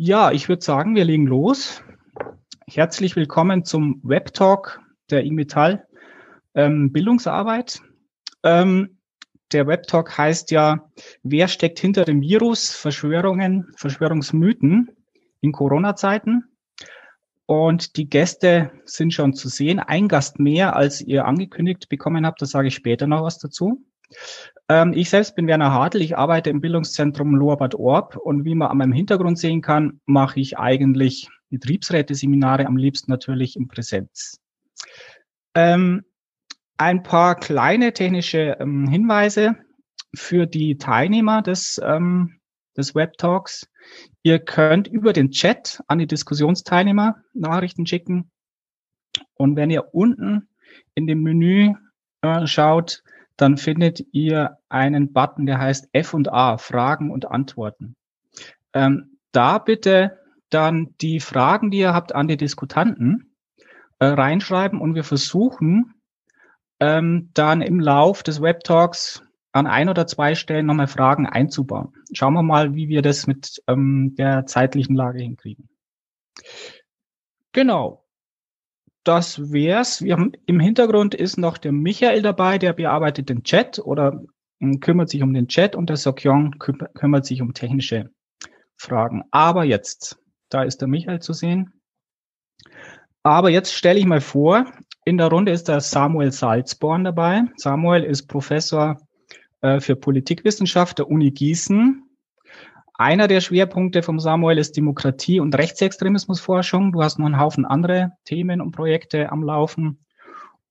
Ja, ich würde sagen, wir legen los. Herzlich willkommen zum Web Talk der IMETAL ähm, Bildungsarbeit. Ähm, der Web Talk heißt ja, wer steckt hinter dem Virus? Verschwörungen, Verschwörungsmythen in Corona-Zeiten. Und die Gäste sind schon zu sehen. Ein Gast mehr, als ihr angekündigt bekommen habt. Da sage ich später noch was dazu. Ähm, ich selbst bin Werner Hartl. Ich arbeite im Bildungszentrum Lorbad Orb. Und wie man an meinem Hintergrund sehen kann, mache ich eigentlich Betriebsräte-Seminare am liebsten natürlich in Präsenz. Ähm, ein paar kleine technische ähm, Hinweise für die Teilnehmer des, ähm, des Web Talks. Ihr könnt über den Chat an die Diskussionsteilnehmer Nachrichten schicken. Und wenn ihr unten in dem Menü äh, schaut, dann findet ihr einen Button, der heißt F und A, Fragen und Antworten. Ähm, da bitte dann die Fragen, die ihr habt, an die Diskutanten äh, reinschreiben und wir versuchen ähm, dann im Lauf des Web Talks an ein oder zwei Stellen nochmal Fragen einzubauen. Schauen wir mal, wie wir das mit ähm, der zeitlichen Lage hinkriegen. Genau. Das wär's. Wir haben, Im Hintergrund ist noch der Michael dabei, der bearbeitet den Chat oder ähm, kümmert sich um den Chat und der Sokyong kümmert sich um technische Fragen. Aber jetzt, da ist der Michael zu sehen. Aber jetzt stelle ich mal vor, in der Runde ist der Samuel Salzborn dabei. Samuel ist Professor äh, für Politikwissenschaft der Uni Gießen. Einer der Schwerpunkte vom Samuel ist Demokratie- und Rechtsextremismusforschung. Du hast noch einen Haufen andere Themen und Projekte am Laufen.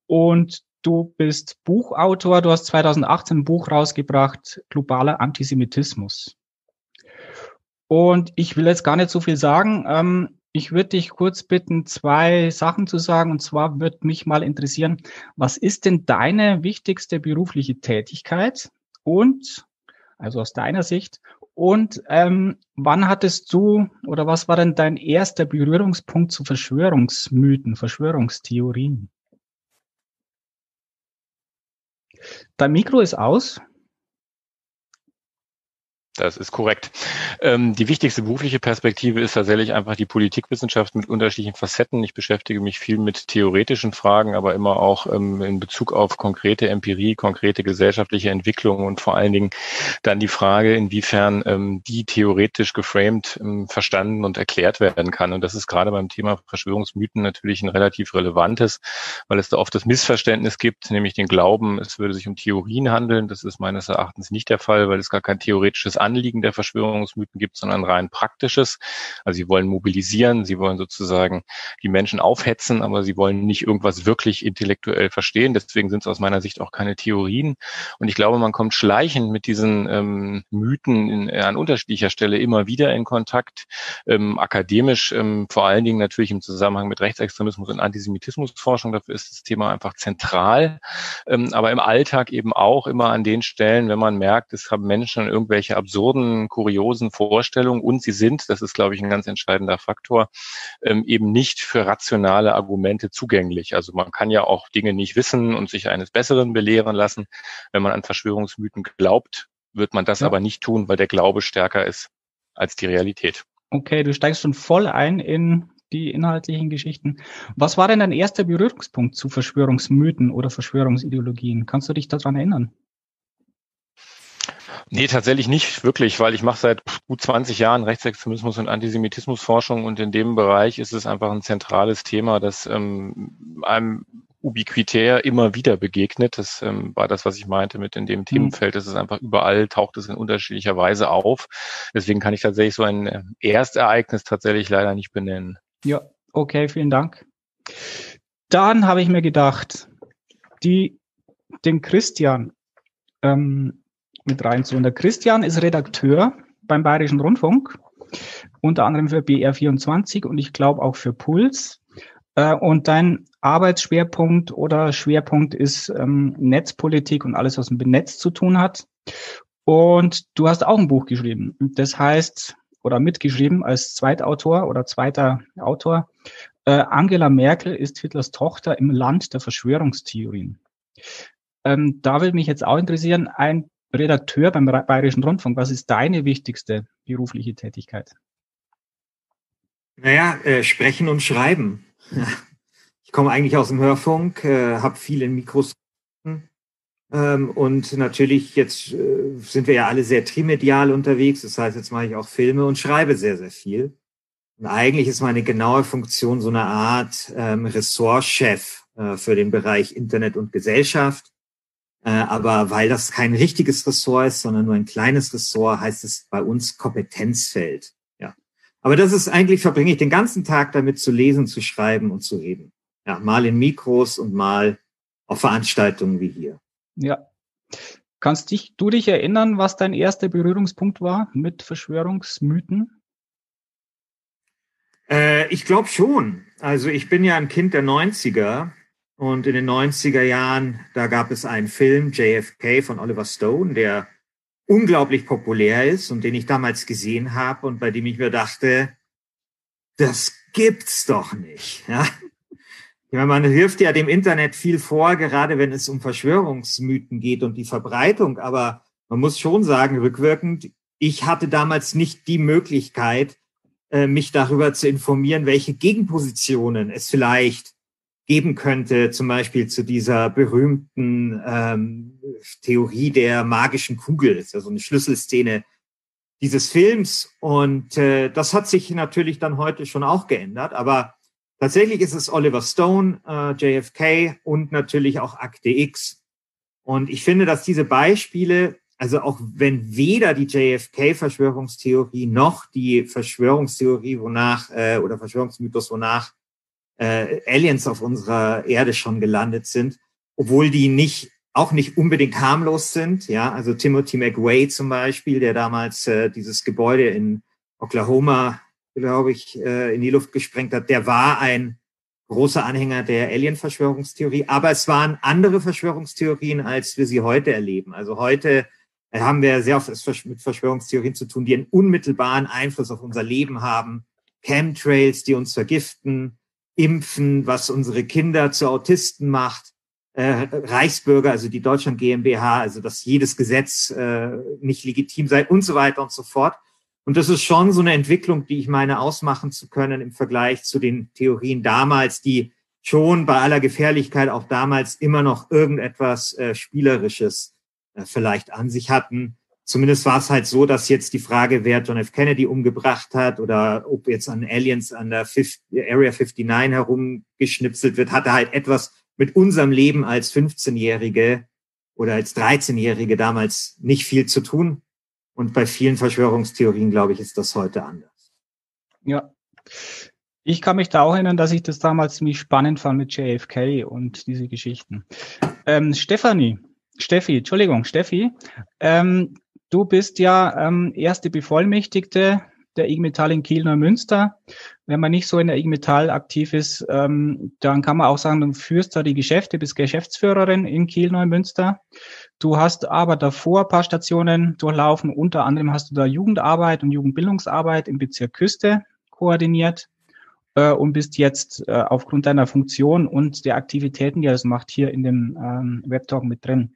Und du bist Buchautor. Du hast 2018 ein Buch rausgebracht, Globaler Antisemitismus. Und ich will jetzt gar nicht so viel sagen. Ähm, ich würde dich kurz bitten, zwei Sachen zu sagen. Und zwar würde mich mal interessieren, was ist denn deine wichtigste berufliche Tätigkeit? Und, also aus deiner Sicht, und ähm, wann hattest du oder was war denn dein erster Berührungspunkt zu Verschwörungsmythen, Verschwörungstheorien? Dein Mikro ist aus. Das ist korrekt. Ähm, die wichtigste berufliche Perspektive ist tatsächlich einfach die Politikwissenschaft mit unterschiedlichen Facetten. Ich beschäftige mich viel mit theoretischen Fragen, aber immer auch ähm, in Bezug auf konkrete Empirie, konkrete gesellschaftliche Entwicklungen und vor allen Dingen dann die Frage, inwiefern ähm, die theoretisch geframed ähm, verstanden und erklärt werden kann. Und das ist gerade beim Thema Verschwörungsmythen natürlich ein relativ relevantes, weil es da oft das Missverständnis gibt, nämlich den Glauben, es würde sich um Theorien handeln. Das ist meines Erachtens nicht der Fall, weil es gar kein theoretisches Anliegen der Verschwörungsmythen gibt, sondern rein praktisches. Also sie wollen mobilisieren, sie wollen sozusagen die Menschen aufhetzen, aber sie wollen nicht irgendwas wirklich intellektuell verstehen. Deswegen sind es aus meiner Sicht auch keine Theorien. Und ich glaube, man kommt schleichend mit diesen ähm, Mythen in, an unterschiedlicher Stelle immer wieder in Kontakt. Ähm, akademisch, ähm, vor allen Dingen natürlich im Zusammenhang mit Rechtsextremismus und Antisemitismusforschung. Dafür ist das Thema einfach zentral. Ähm, aber im Alltag eben auch immer an den Stellen, wenn man merkt, es haben Menschen irgendwelche absurden absurden, kuriosen Vorstellungen und sie sind, das ist, glaube ich, ein ganz entscheidender Faktor, ähm, eben nicht für rationale Argumente zugänglich. Also man kann ja auch Dinge nicht wissen und sich eines Besseren belehren lassen. Wenn man an Verschwörungsmythen glaubt, wird man das ja. aber nicht tun, weil der Glaube stärker ist als die Realität. Okay, du steigst schon voll ein in die inhaltlichen Geschichten. Was war denn dein erster Berührungspunkt zu Verschwörungsmythen oder Verschwörungsideologien? Kannst du dich daran erinnern? Nee, tatsächlich nicht wirklich, weil ich mache seit gut 20 Jahren Rechtsextremismus und Antisemitismusforschung und in dem Bereich ist es einfach ein zentrales Thema, das ähm, einem ubiquitär immer wieder begegnet. Das ähm, war das, was ich meinte mit in dem mhm. Themenfeld. Es ist einfach überall, taucht es in unterschiedlicher Weise auf. Deswegen kann ich tatsächlich so ein äh, Erstereignis tatsächlich leider nicht benennen. Ja, okay, vielen Dank. Dann habe ich mir gedacht, die, den Christian ähm, mit reinzuholen. Der Christian ist Redakteur beim Bayerischen Rundfunk, unter anderem für BR24 und ich glaube auch für Puls. Äh, und dein Arbeitsschwerpunkt oder Schwerpunkt ist ähm, Netzpolitik und alles, was mit Netz zu tun hat. Und du hast auch ein Buch geschrieben. Das heißt, oder mitgeschrieben als Zweitautor oder zweiter Autor, äh, Angela Merkel ist Hitlers Tochter im Land der Verschwörungstheorien. Ähm, da würde mich jetzt auch interessieren, ein Redakteur beim Bayerischen Rundfunk. Was ist deine wichtigste berufliche Tätigkeit? Naja, äh, sprechen und schreiben. Ich komme eigentlich aus dem Hörfunk, äh, habe viel in Mikros ähm, und natürlich jetzt äh, sind wir ja alle sehr trimedial unterwegs. Das heißt, jetzt mache ich auch Filme und schreibe sehr, sehr viel. Und eigentlich ist meine genaue Funktion so eine Art ähm, Ressortchef äh, für den Bereich Internet und Gesellschaft. Äh, aber weil das kein richtiges Ressort ist, sondern nur ein kleines Ressort, heißt es bei uns Kompetenzfeld. Ja. Aber das ist eigentlich, verbringe ich den ganzen Tag damit zu lesen, zu schreiben und zu reden. Ja, mal in Mikros und mal auf Veranstaltungen wie hier. Ja. Kannst dich, du dich erinnern, was dein erster Berührungspunkt war mit Verschwörungsmythen? Äh, ich glaube schon. Also ich bin ja ein Kind der 90er und in den 90er Jahren, da gab es einen Film, JFK von Oliver Stone, der unglaublich populär ist und den ich damals gesehen habe und bei dem ich mir dachte, das gibt's doch nicht. Ja? Ich meine, man hilft ja dem Internet viel vor, gerade wenn es um Verschwörungsmythen geht und die Verbreitung. Aber man muss schon sagen, rückwirkend, ich hatte damals nicht die Möglichkeit, äh, mich darüber zu informieren, welche Gegenpositionen es vielleicht geben könnte, zum Beispiel zu dieser berühmten ähm, Theorie der magischen Kugel. Ist ja so eine Schlüsselszene dieses Films. Und äh, das hat sich natürlich dann heute schon auch geändert. Aber tatsächlich ist es Oliver Stone, äh, JFK und natürlich auch Akte X. Und ich finde, dass diese Beispiele, also auch wenn weder die JFK-Verschwörungstheorie noch die Verschwörungstheorie, wonach, äh, oder Verschwörungsmythos, wonach äh, Aliens auf unserer Erde schon gelandet sind, obwohl die nicht auch nicht unbedingt harmlos sind. Ja, also Timothy McWay zum Beispiel, der damals äh, dieses Gebäude in Oklahoma, glaube ich, äh, in die Luft gesprengt hat, der war ein großer Anhänger der Alien-Verschwörungstheorie. Aber es waren andere Verschwörungstheorien, als wir sie heute erleben. Also heute äh, haben wir sehr oft mit Verschwörungstheorien zu tun, die einen unmittelbaren Einfluss auf unser Leben haben. Chemtrails, die uns vergiften, Impfen, was unsere Kinder zu Autisten macht, äh, Reichsbürger, also die Deutschland GmbH, also dass jedes Gesetz äh, nicht legitim sei und so weiter und so fort. Und das ist schon so eine Entwicklung, die ich meine, ausmachen zu können im Vergleich zu den Theorien damals, die schon bei aller Gefährlichkeit auch damals immer noch irgendetwas äh, Spielerisches äh, vielleicht an sich hatten zumindest war es halt so, dass jetzt die Frage, wer John F. Kennedy umgebracht hat oder ob jetzt an Aliens an der 50, Area 59 herumgeschnipselt wird, hatte halt etwas mit unserem Leben als 15-Jährige oder als 13-Jährige damals nicht viel zu tun. Und bei vielen Verschwörungstheorien, glaube ich, ist das heute anders. Ja. Ich kann mich da auch erinnern, dass ich das damals ziemlich spannend fand mit JFK und diese Geschichten. Ähm, Stefanie, Steffi, Entschuldigung, Steffi, ähm, Du bist ja ähm, erste Bevollmächtigte der IG Metall in Kiel Neumünster. Wenn man nicht so in der IG Metall aktiv ist, ähm, dann kann man auch sagen, du führst da die Geschäfte, bist Geschäftsführerin in Kiel Neumünster. Du hast aber davor ein paar Stationen durchlaufen. Unter anderem hast du da Jugendarbeit und Jugendbildungsarbeit im Bezirk Küste koordiniert äh, und bist jetzt äh, aufgrund deiner Funktion und der Aktivitäten, die er das macht, hier in dem ähm, Webtalk mit drin.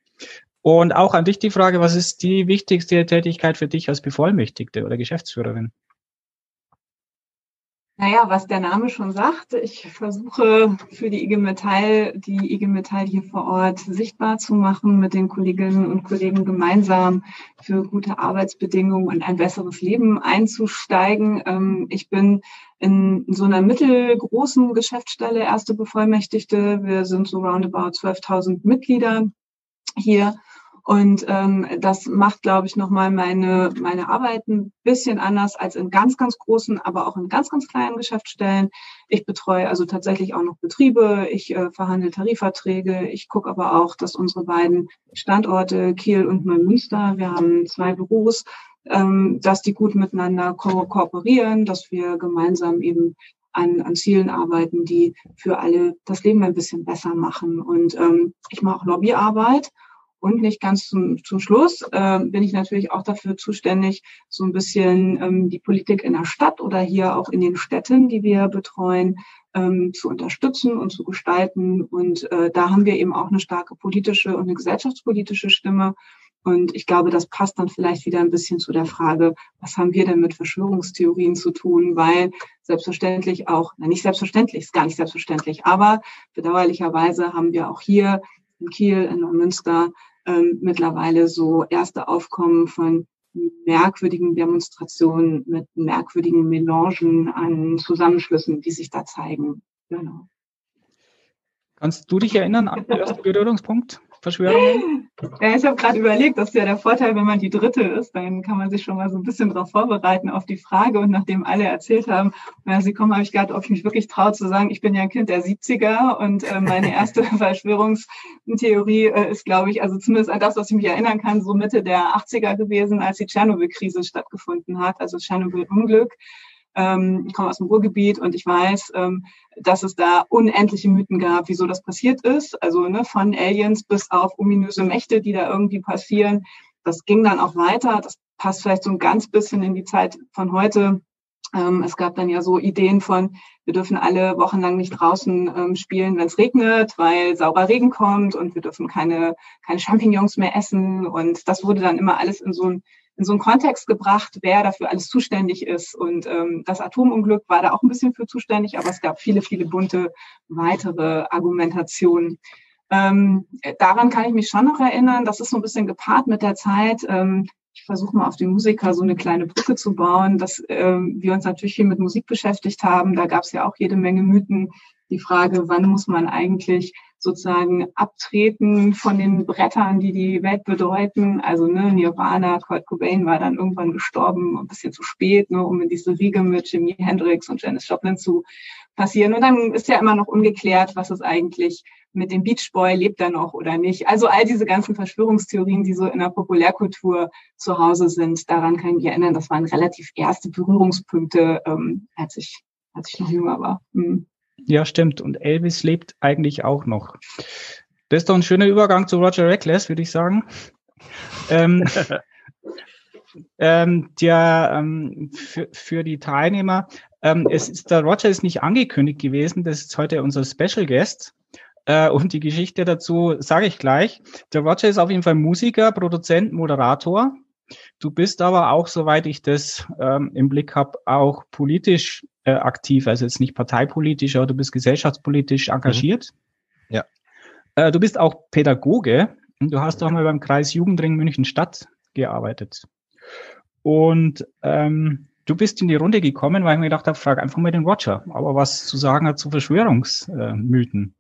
Und auch an dich die Frage, was ist die wichtigste Tätigkeit für dich als Bevollmächtigte oder Geschäftsführerin? Naja, was der Name schon sagt, ich versuche für die IG Metall, die IG Metall hier vor Ort sichtbar zu machen, mit den Kolleginnen und Kollegen gemeinsam für gute Arbeitsbedingungen und ein besseres Leben einzusteigen. Ähm, ich bin in so einer mittelgroßen Geschäftsstelle erste Bevollmächtigte. Wir sind so roundabout 12.000 Mitglieder hier und ähm, das macht, glaube ich, nochmal meine, meine Arbeit ein bisschen anders als in ganz, ganz großen, aber auch in ganz, ganz kleinen Geschäftsstellen. Ich betreue also tatsächlich auch noch Betriebe, ich äh, verhandle Tarifverträge, ich gucke aber auch, dass unsere beiden Standorte Kiel und Neumünster, wir haben zwei Büros, ähm, dass die gut miteinander ko kooperieren, dass wir gemeinsam eben an, an Zielen arbeiten, die für alle das Leben ein bisschen besser machen. Und ähm, ich mache auch Lobbyarbeit und nicht ganz zum, zum Schluss äh, bin ich natürlich auch dafür zuständig, so ein bisschen ähm, die Politik in der Stadt oder hier auch in den Städten, die wir betreuen, ähm, zu unterstützen und zu gestalten. Und äh, da haben wir eben auch eine starke politische und eine gesellschaftspolitische Stimme. Und ich glaube, das passt dann vielleicht wieder ein bisschen zu der Frage, was haben wir denn mit Verschwörungstheorien zu tun? Weil selbstverständlich auch, na nicht selbstverständlich, ist gar nicht selbstverständlich, aber bedauerlicherweise haben wir auch hier in Kiel, in Neumünster ähm, mittlerweile so erste Aufkommen von merkwürdigen Demonstrationen mit merkwürdigen Melangen an Zusammenschlüssen, die sich da zeigen. Genau. Kannst du dich erinnern an den ersten Berührungspunkt? Verschwörungen? Ja, ich habe gerade überlegt, das ist ja der Vorteil, wenn man die Dritte ist, dann kann man sich schon mal so ein bisschen darauf vorbereiten auf die Frage. Und nachdem alle erzählt haben, ja, sie kommen, habe ich gerade, ob ich mich wirklich traue zu sagen, ich bin ja ein Kind der 70er und äh, meine erste Verschwörungstheorie äh, ist, glaube ich, also zumindest an das, was ich mich erinnern kann, so Mitte der 80er gewesen, als die Tschernobyl-Krise stattgefunden hat, also Tschernobyl-Unglück. Ähm, ich komme aus dem Ruhrgebiet und ich weiß, ähm, dass es da unendliche Mythen gab, wieso das passiert ist. Also ne, von Aliens bis auf ominöse Mächte, die da irgendwie passieren. Das ging dann auch weiter. Das passt vielleicht so ein ganz bisschen in die Zeit von heute. Ähm, es gab dann ja so Ideen von, wir dürfen alle wochenlang nicht draußen spielen, wenn es regnet, weil saurer Regen kommt und wir dürfen keine, keine Champignons mehr essen. Und das wurde dann immer alles in so ein in so einen Kontext gebracht, wer dafür alles zuständig ist. Und ähm, das Atomunglück war da auch ein bisschen für zuständig, aber es gab viele, viele bunte weitere Argumentationen. Ähm, daran kann ich mich schon noch erinnern. Das ist so ein bisschen gepaart mit der Zeit. Ähm, ich versuche mal auf die Musiker so eine kleine Brücke zu bauen, dass ähm, wir uns natürlich viel mit Musik beschäftigt haben. Da gab es ja auch jede Menge Mythen. Die Frage, wann muss man eigentlich sozusagen abtreten von den Brettern, die die Welt bedeuten. Also ne, Nirvana, Kurt Cobain war dann irgendwann gestorben, ein bisschen zu spät, ne, um in diese Riege mit Jimi Hendrix und Janis Joplin zu passieren. Und dann ist ja immer noch ungeklärt, was ist eigentlich mit dem Beach Boy, lebt er noch oder nicht. Also all diese ganzen Verschwörungstheorien, die so in der Populärkultur zu Hause sind, daran kann ich mich erinnern, das waren relativ erste Berührungspunkte, ähm, als ich als ich noch jünger war. Hm. Ja, stimmt. Und Elvis lebt eigentlich auch noch. Das ist doch ein schöner Übergang zu Roger Reckless, würde ich sagen. ähm, ähm, der ähm, für, für die Teilnehmer, ähm, es ist, der Roger ist nicht angekündigt gewesen, das ist heute unser Special Guest. Äh, und die Geschichte dazu sage ich gleich. Der Roger ist auf jeden Fall Musiker, Produzent, Moderator. Du bist aber auch, soweit ich das ähm, im Blick habe, auch politisch äh, aktiv, also jetzt nicht parteipolitisch, aber du bist gesellschaftspolitisch mhm. engagiert. Mhm. Ja. Äh, du bist auch Pädagoge und du hast auch mal beim Kreis Jugendring München Stadt gearbeitet. Und ähm, du bist in die Runde gekommen, weil ich mir gedacht habe, frag einfach mal den Roger, aber was zu sagen hat zu Verschwörungsmythen.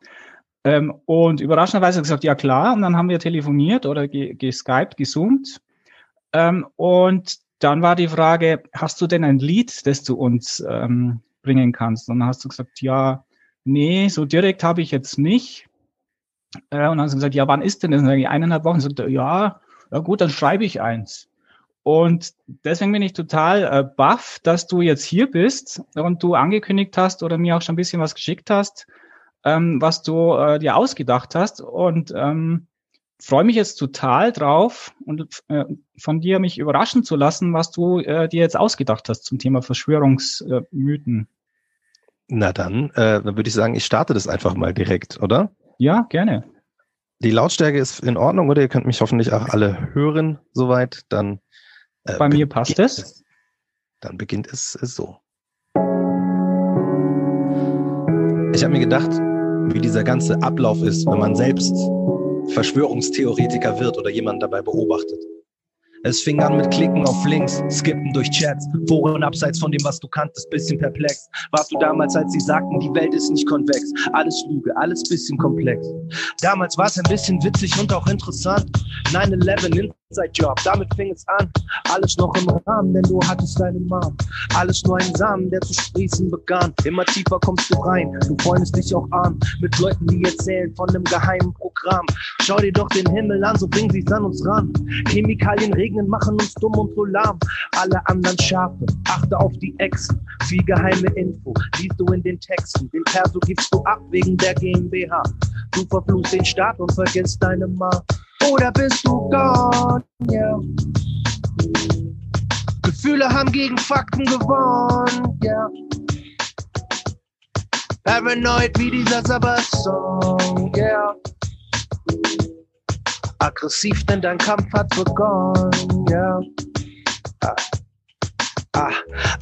Ähm, und überraschenderweise er gesagt, ja klar, und dann haben wir telefoniert oder geskypt, gesoomt. Ähm, und dann war die Frage, hast du denn ein Lied, das du uns ähm, bringen kannst? Und dann hast du gesagt, ja, nee, so direkt habe ich jetzt nicht. Äh, und dann hast du gesagt, ja, wann ist denn das? eineinhalb Wochen. Und ja, ja gut, dann schreibe ich eins. Und deswegen bin ich total äh, baff, dass du jetzt hier bist und du angekündigt hast oder mir auch schon ein bisschen was geschickt hast, ähm, was du äh, dir ausgedacht hast. Und ähm, freue mich jetzt total drauf und äh, von dir mich überraschen zu lassen, was du äh, dir jetzt ausgedacht hast zum Thema Verschwörungsmythen. Na dann, äh, dann würde ich sagen, ich starte das einfach mal direkt, oder? Ja, gerne. Die Lautstärke ist in Ordnung, oder? Ihr könnt mich hoffentlich auch alle hören soweit. Dann äh, bei mir passt es. es. Dann beginnt es, es so. Ich habe mir gedacht, wie dieser ganze Ablauf ist, wenn man selbst Verschwörungstheoretiker wird oder jemanden dabei beobachtet. Es fing an mit Klicken auf Links, Skippen durch Chats, Foren abseits von dem, was du kanntest, bisschen perplex. Warst du damals, als sie sagten, die Welt ist nicht konvex, alles Lüge, alles bisschen komplex. Damals war es ein bisschen witzig und auch interessant. 9-11 Inside Job, damit fing es an. Alles noch im Rahmen, denn du hattest deine Mom. Alles nur ein Samen, der zu sprießen begann. Immer tiefer kommst du rein, du freundest dich auch an. Mit Leuten, die erzählen von einem geheimen Programm. Schau dir doch den Himmel an, so bringen sie's an uns ran. Chemikalien regnen, machen uns dumm und so lahm. Alle anderen Schafe, achte auf die Echsen. Viel geheime Info, liest du in den Texten. Den Perso gibst du ab wegen der GmbH. Du verfluchst den Staat und vergisst deine Ma. Oder bist du gone? Yeah. Gefühle haben gegen Fakten gewonnen, yeah. Paranoid wie dieser Sabbath-Song, yeah. Aggressiv, denn dein Kampf hat begonnen, ja. Ah. Ah,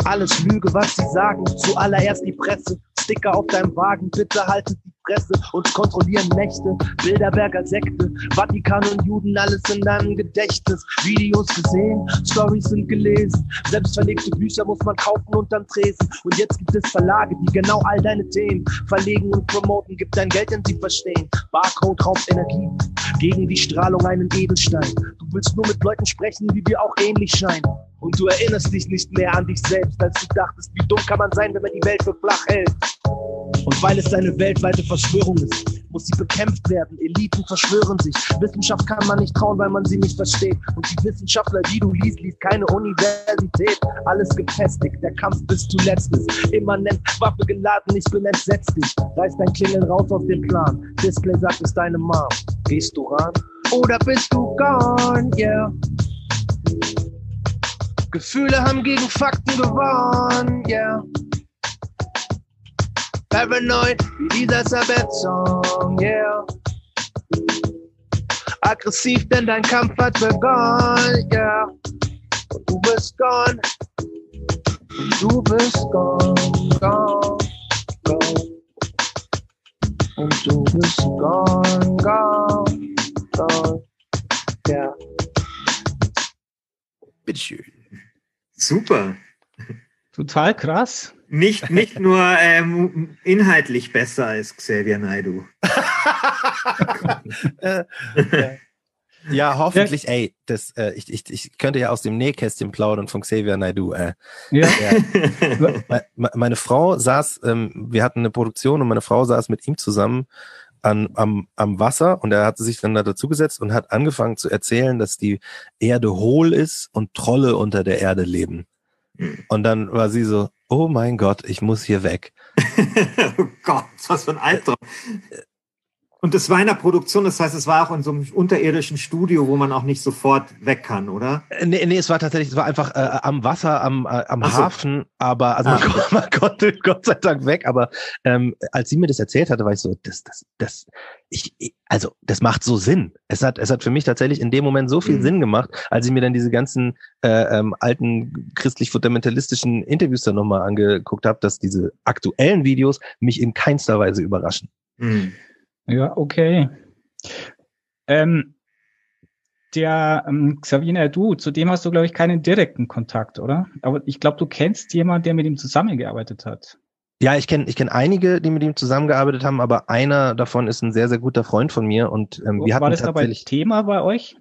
alles Lüge, was sie sagen. Zuallererst die Presse. Sticker auf deinem Wagen, bitte haltet die Fresse. Uns kontrollieren Nächte, Bilderberger Sekte, Vatikan und Juden, alles in deinem Gedächtnis. Videos gesehen, Stories sind gelesen. Selbstverlegte Bücher muss man kaufen unterm Tresen. Und jetzt gibt es Verlage, die genau all deine Themen verlegen und promoten. Gib dein Geld, denn sie verstehen. Barcode raubt Energie, gegen die Strahlung einen Edelstein. Du willst nur mit Leuten sprechen, die dir auch ähnlich scheinen. Und du erinnerst dich nicht mehr an dich selbst, als du dachtest, wie dumm kann man sein, wenn man die Welt für flach hält. Und weil es eine weltweite Verschwörung ist, muss sie bekämpft werden. Eliten verschwören sich. Wissenschaft kann man nicht trauen, weil man sie nicht versteht. Und die Wissenschaftler, die du liest, liest keine Universität. Alles gefestigt, der Kampf bis zuletzt ist. Immanent, Waffe geladen, ich bin entsetzt dich. Reiß dein Klingeln raus aus dem Plan. Display sagt, es deine Mom. Gehst du ran? Oder bist du gone? Yeah. Gefühle haben gegen Fakten gewonnen, yeah. Paranoid wie dieser Sabbath-Song, yeah. Aggressiv, denn dein Kampf hat begonnen, yeah. Und du bist gone. Und du bist gone, gone, gone. Und du bist gone, gone, gone, yeah. Bitteschön. Super. Total krass. Nicht, nicht nur ähm, inhaltlich besser als Xavier Naidu. äh, ja, hoffentlich, ey, das, äh, ich, ich, ich könnte ja aus dem Nähkästchen plaudern von Xavier Naidu. Äh. Ja. ja. meine Frau saß, ähm, wir hatten eine Produktion und meine Frau saß mit ihm zusammen an, am, am Wasser und er hatte sich dann da dazugesetzt und hat angefangen zu erzählen, dass die Erde hohl ist und Trolle unter der Erde leben. Hm. Und dann war sie so, oh mein Gott, ich muss hier weg. oh Gott, was für ein Albtraum. Und das war in der Produktion, das heißt, es war auch in so einem unterirdischen Studio, wo man auch nicht sofort weg kann, oder? Äh, nee, nee es war tatsächlich, es war einfach äh, am Wasser, am, äh, am so. Hafen, aber also ah. man, man, konnte Gott sei Dank weg, aber ähm, als sie mir das erzählt hatte, war ich so, das, das, das, ich, also das macht so Sinn. Es hat, es hat für mich tatsächlich in dem Moment so viel mhm. Sinn gemacht, als ich mir dann diese ganzen äh, ähm, alten christlich-fundamentalistischen Interviews dann nochmal angeguckt habe, dass diese aktuellen Videos mich in keinster Weise überraschen. Mhm. Ja, okay. Ähm, der ähm, Xavier du, zu dem hast du, glaube ich, keinen direkten Kontakt, oder? Aber ich glaube, du kennst jemanden, der mit ihm zusammengearbeitet hat. Ja, ich kenne ich kenn einige, die mit ihm zusammengearbeitet haben, aber einer davon ist ein sehr, sehr guter Freund von mir. Und ähm, wir War hatten das dabei Thema bei euch?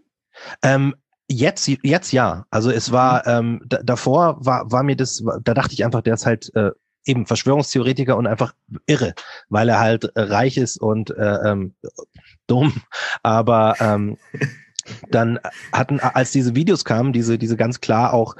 Ähm, jetzt, jetzt ja. Also es war mhm. ähm, davor war, war mir das, da dachte ich einfach, der ist halt äh, eben Verschwörungstheoretiker und einfach irre, weil er halt äh, reich ist und äh, ähm, dumm. Aber ähm, dann hatten, als diese Videos kamen, diese, diese ganz klar auch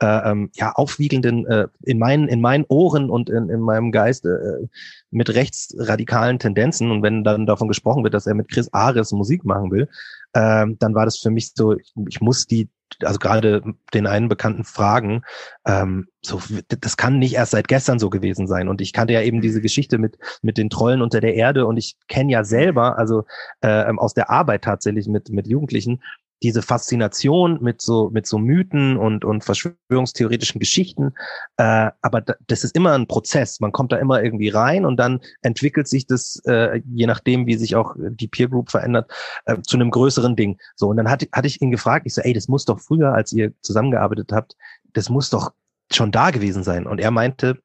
äh, ähm, ja, aufwiegelnden äh, in meinen in meinen Ohren und in, in meinem Geist äh, mit rechtsradikalen Tendenzen und wenn dann davon gesprochen wird, dass er mit Chris Ares Musik machen will, äh, dann war das für mich so, ich, ich muss die also gerade den einen bekannten Fragen, ähm, so, das kann nicht erst seit gestern so gewesen sein. Und ich kannte ja eben diese Geschichte mit, mit den Trollen unter der Erde und ich kenne ja selber, also äh, aus der Arbeit tatsächlich mit, mit Jugendlichen, diese Faszination mit so mit so Mythen und und Verschwörungstheoretischen Geschichten, äh, aber das ist immer ein Prozess. Man kommt da immer irgendwie rein und dann entwickelt sich das, äh, je nachdem wie sich auch die Peer Group verändert, äh, zu einem größeren Ding. So und dann hatte hatte ich ihn gefragt, ich so, ey, das muss doch früher, als ihr zusammengearbeitet habt, das muss doch schon da gewesen sein. Und er meinte,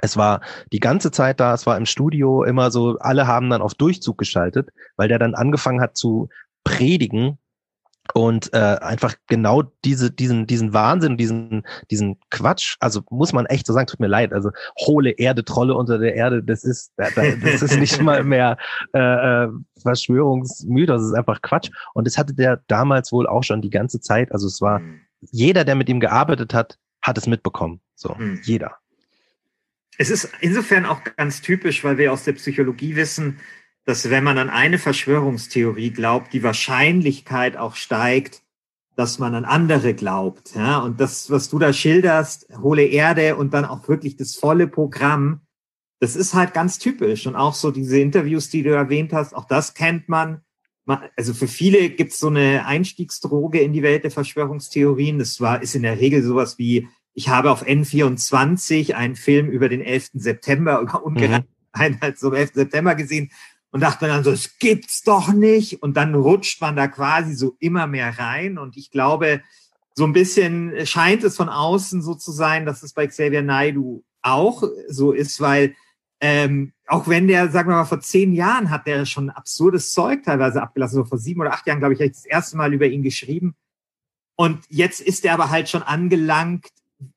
es war die ganze Zeit da, es war im Studio immer so, alle haben dann auf Durchzug geschaltet, weil der dann angefangen hat zu predigen und äh, einfach genau diese diesen diesen Wahnsinn diesen diesen Quatsch also muss man echt so sagen tut mir leid also hohle Erde Trolle unter der Erde das ist das ist nicht mal mehr äh, äh, Verschwörungsmythos das ist einfach Quatsch und das hatte der damals wohl auch schon die ganze Zeit also es war mhm. jeder der mit ihm gearbeitet hat hat es mitbekommen so mhm. jeder es ist insofern auch ganz typisch weil wir aus der Psychologie wissen dass wenn man an eine Verschwörungstheorie glaubt, die Wahrscheinlichkeit auch steigt, dass man an andere glaubt. Ja? Und das, was du da schilderst, hohle Erde und dann auch wirklich das volle Programm, das ist halt ganz typisch. Und auch so diese Interviews, die du erwähnt hast, auch das kennt man. also für viele gibt es so eine Einstiegsdroge in die Welt der Verschwörungstheorien. Das war, ist in der Regel sowas wie, ich habe auf N24 einen Film über den 11. September, über ungerade mhm. Einheit zum 11. September gesehen und dachte dann so, es gibt's doch nicht. Und dann rutscht man da quasi so immer mehr rein. Und ich glaube, so ein bisschen scheint es von außen so zu sein, dass es bei Xavier Naidu auch so ist, weil ähm, auch wenn der, sagen wir mal, vor zehn Jahren hat der schon absurdes Zeug teilweise abgelassen, so vor sieben oder acht Jahren, glaube ich, habe ich das erste Mal über ihn geschrieben. Und jetzt ist er aber halt schon angelangt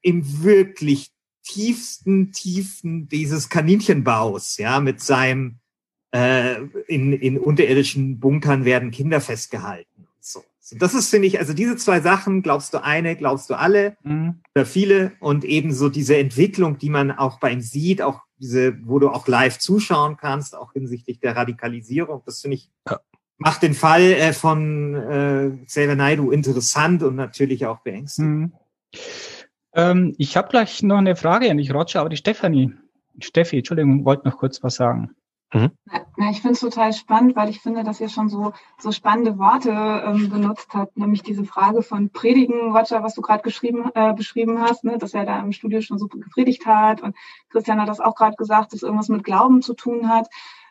im wirklich tiefsten Tiefen dieses Kaninchenbaus, ja, mit seinem äh, in, in unterirdischen Bunkern werden Kinder festgehalten. So. so. Das ist, finde ich, also diese zwei Sachen, glaubst du eine, glaubst du alle mhm. oder viele und ebenso diese Entwicklung, die man auch bei ihm sieht, auch diese, wo du auch live zuschauen kannst, auch hinsichtlich der Radikalisierung. Das finde ich, ja. macht den Fall äh, von äh, Xavier Naidu interessant und natürlich auch beängstigend. Mhm. Ähm, ich habe gleich noch eine Frage, nicht Roger, aber die Stefanie. Steffi, Entschuldigung, wollte noch kurz was sagen. Mhm. Ja, ich finde es total spannend, weil ich finde, dass ihr schon so, so spannende Worte ähm, benutzt habt, nämlich diese Frage von Predigen, Roger, was du gerade geschrieben, äh, beschrieben hast, ne, dass er da im Studio schon so gepredigt hat und Christian hat das auch gerade gesagt, dass irgendwas mit Glauben zu tun hat.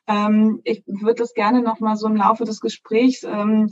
Ähm, ich würde das gerne nochmal so im Laufe des Gesprächs ähm,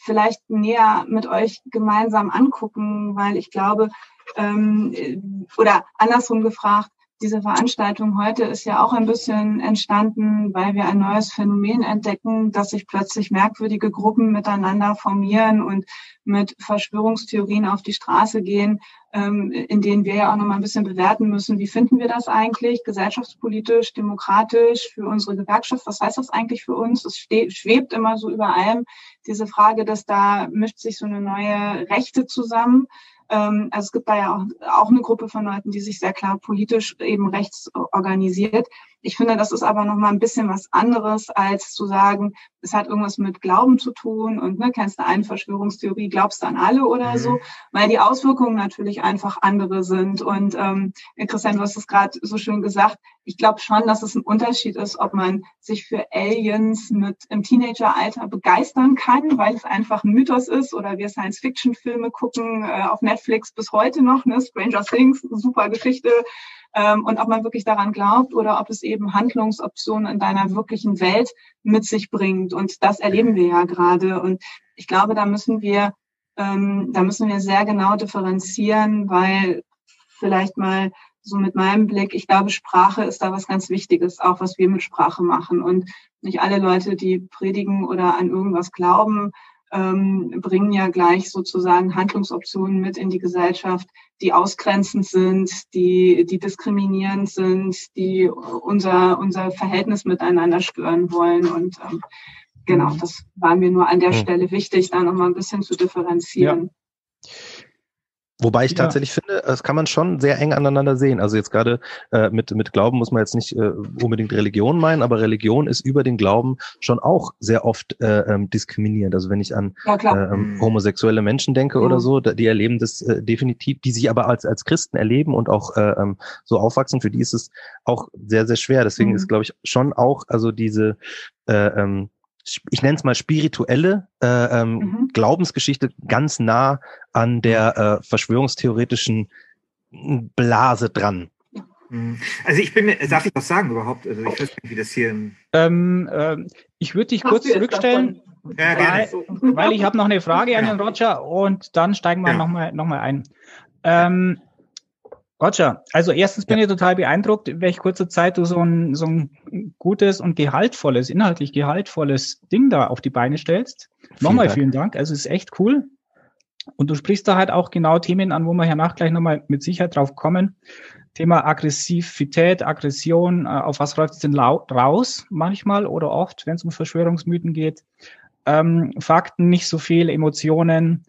vielleicht näher mit euch gemeinsam angucken, weil ich glaube, ähm, oder andersrum gefragt, diese Veranstaltung heute ist ja auch ein bisschen entstanden, weil wir ein neues Phänomen entdecken, dass sich plötzlich merkwürdige Gruppen miteinander formieren und mit Verschwörungstheorien auf die Straße gehen, ähm, in denen wir ja auch nochmal ein bisschen bewerten müssen, wie finden wir das eigentlich gesellschaftspolitisch, demokratisch für unsere Gewerkschaft? Was heißt das eigentlich für uns? Es schwebt immer so über allem diese Frage, dass da mischt sich so eine neue Rechte zusammen. Ähm, also es gibt da ja auch, auch eine Gruppe von Leuten, die sich sehr klar politisch eben rechts organisiert. Ich finde, das ist aber noch mal ein bisschen was anderes, als zu sagen, es hat irgendwas mit Glauben zu tun und ne, kennst du eine Verschwörungstheorie, glaubst du an alle oder so, mhm. weil die Auswirkungen natürlich einfach andere sind. Und ähm, Christian, du hast es gerade so schön gesagt, ich glaube schon, dass es ein Unterschied ist, ob man sich für Aliens mit im Teenageralter begeistern kann, weil es einfach ein Mythos ist oder wir Science-Fiction-Filme gucken äh, auf Netflix bis heute noch, ne? Stranger Things, super Geschichte, ähm, und ob man wirklich daran glaubt oder ob es eben Handlungsoptionen in deiner wirklichen Welt mit sich bringt. Und das erleben wir ja gerade. Und ich glaube, da müssen wir, ähm, da müssen wir sehr genau differenzieren, weil vielleicht mal so mit meinem Blick, ich glaube, Sprache ist da was ganz Wichtiges, auch was wir mit Sprache machen. Und nicht alle Leute, die predigen oder an irgendwas glauben, ähm, bringen ja gleich sozusagen Handlungsoptionen mit in die Gesellschaft, die ausgrenzend sind, die, die diskriminierend sind, die unser, unser Verhältnis miteinander stören wollen. Und ähm, genau, mhm. das war mir nur an der mhm. Stelle wichtig, da nochmal ein bisschen zu differenzieren. Ja. Wobei ich ja. tatsächlich finde, das kann man schon sehr eng aneinander sehen. Also jetzt gerade äh, mit, mit Glauben muss man jetzt nicht äh, unbedingt Religion meinen, aber Religion ist über den Glauben schon auch sehr oft äh, ähm, diskriminierend. Also wenn ich an ja, äh, ähm, homosexuelle Menschen denke ja. oder so, die erleben das äh, definitiv, die sich aber als, als Christen erleben und auch äh, ähm, so aufwachsen, für die ist es auch sehr, sehr schwer. Deswegen mhm. ist, glaube ich, schon auch, also diese äh, ähm, ich nenne es mal spirituelle äh, ähm, mhm. Glaubensgeschichte ganz nah an der äh, verschwörungstheoretischen Blase dran. Mhm. Also ich bin, darf ich was sagen überhaupt? Also ich weiß nicht, wie das hier. Ähm, äh, ich würde dich kurz zurückstellen, ja, weil, weil, ich habe noch eine Frage an den Roger und dann steigen wir ja. nochmal noch mal ein. Ähm, Roger, also erstens bin ja. ich total beeindruckt, in welch kurzer Zeit du so ein, so ein gutes und gehaltvolles, inhaltlich gehaltvolles Ding da auf die Beine stellst. Vielen nochmal Dank. vielen Dank. Also es ist echt cool. Und du sprichst da halt auch genau Themen an, wo wir hernach gleich nochmal mit Sicherheit drauf kommen. Thema Aggressivität, Aggression, äh, auf was läuft es denn raus manchmal oder oft, wenn es um Verschwörungsmythen geht. Ähm, Fakten, nicht so viel, Emotionen,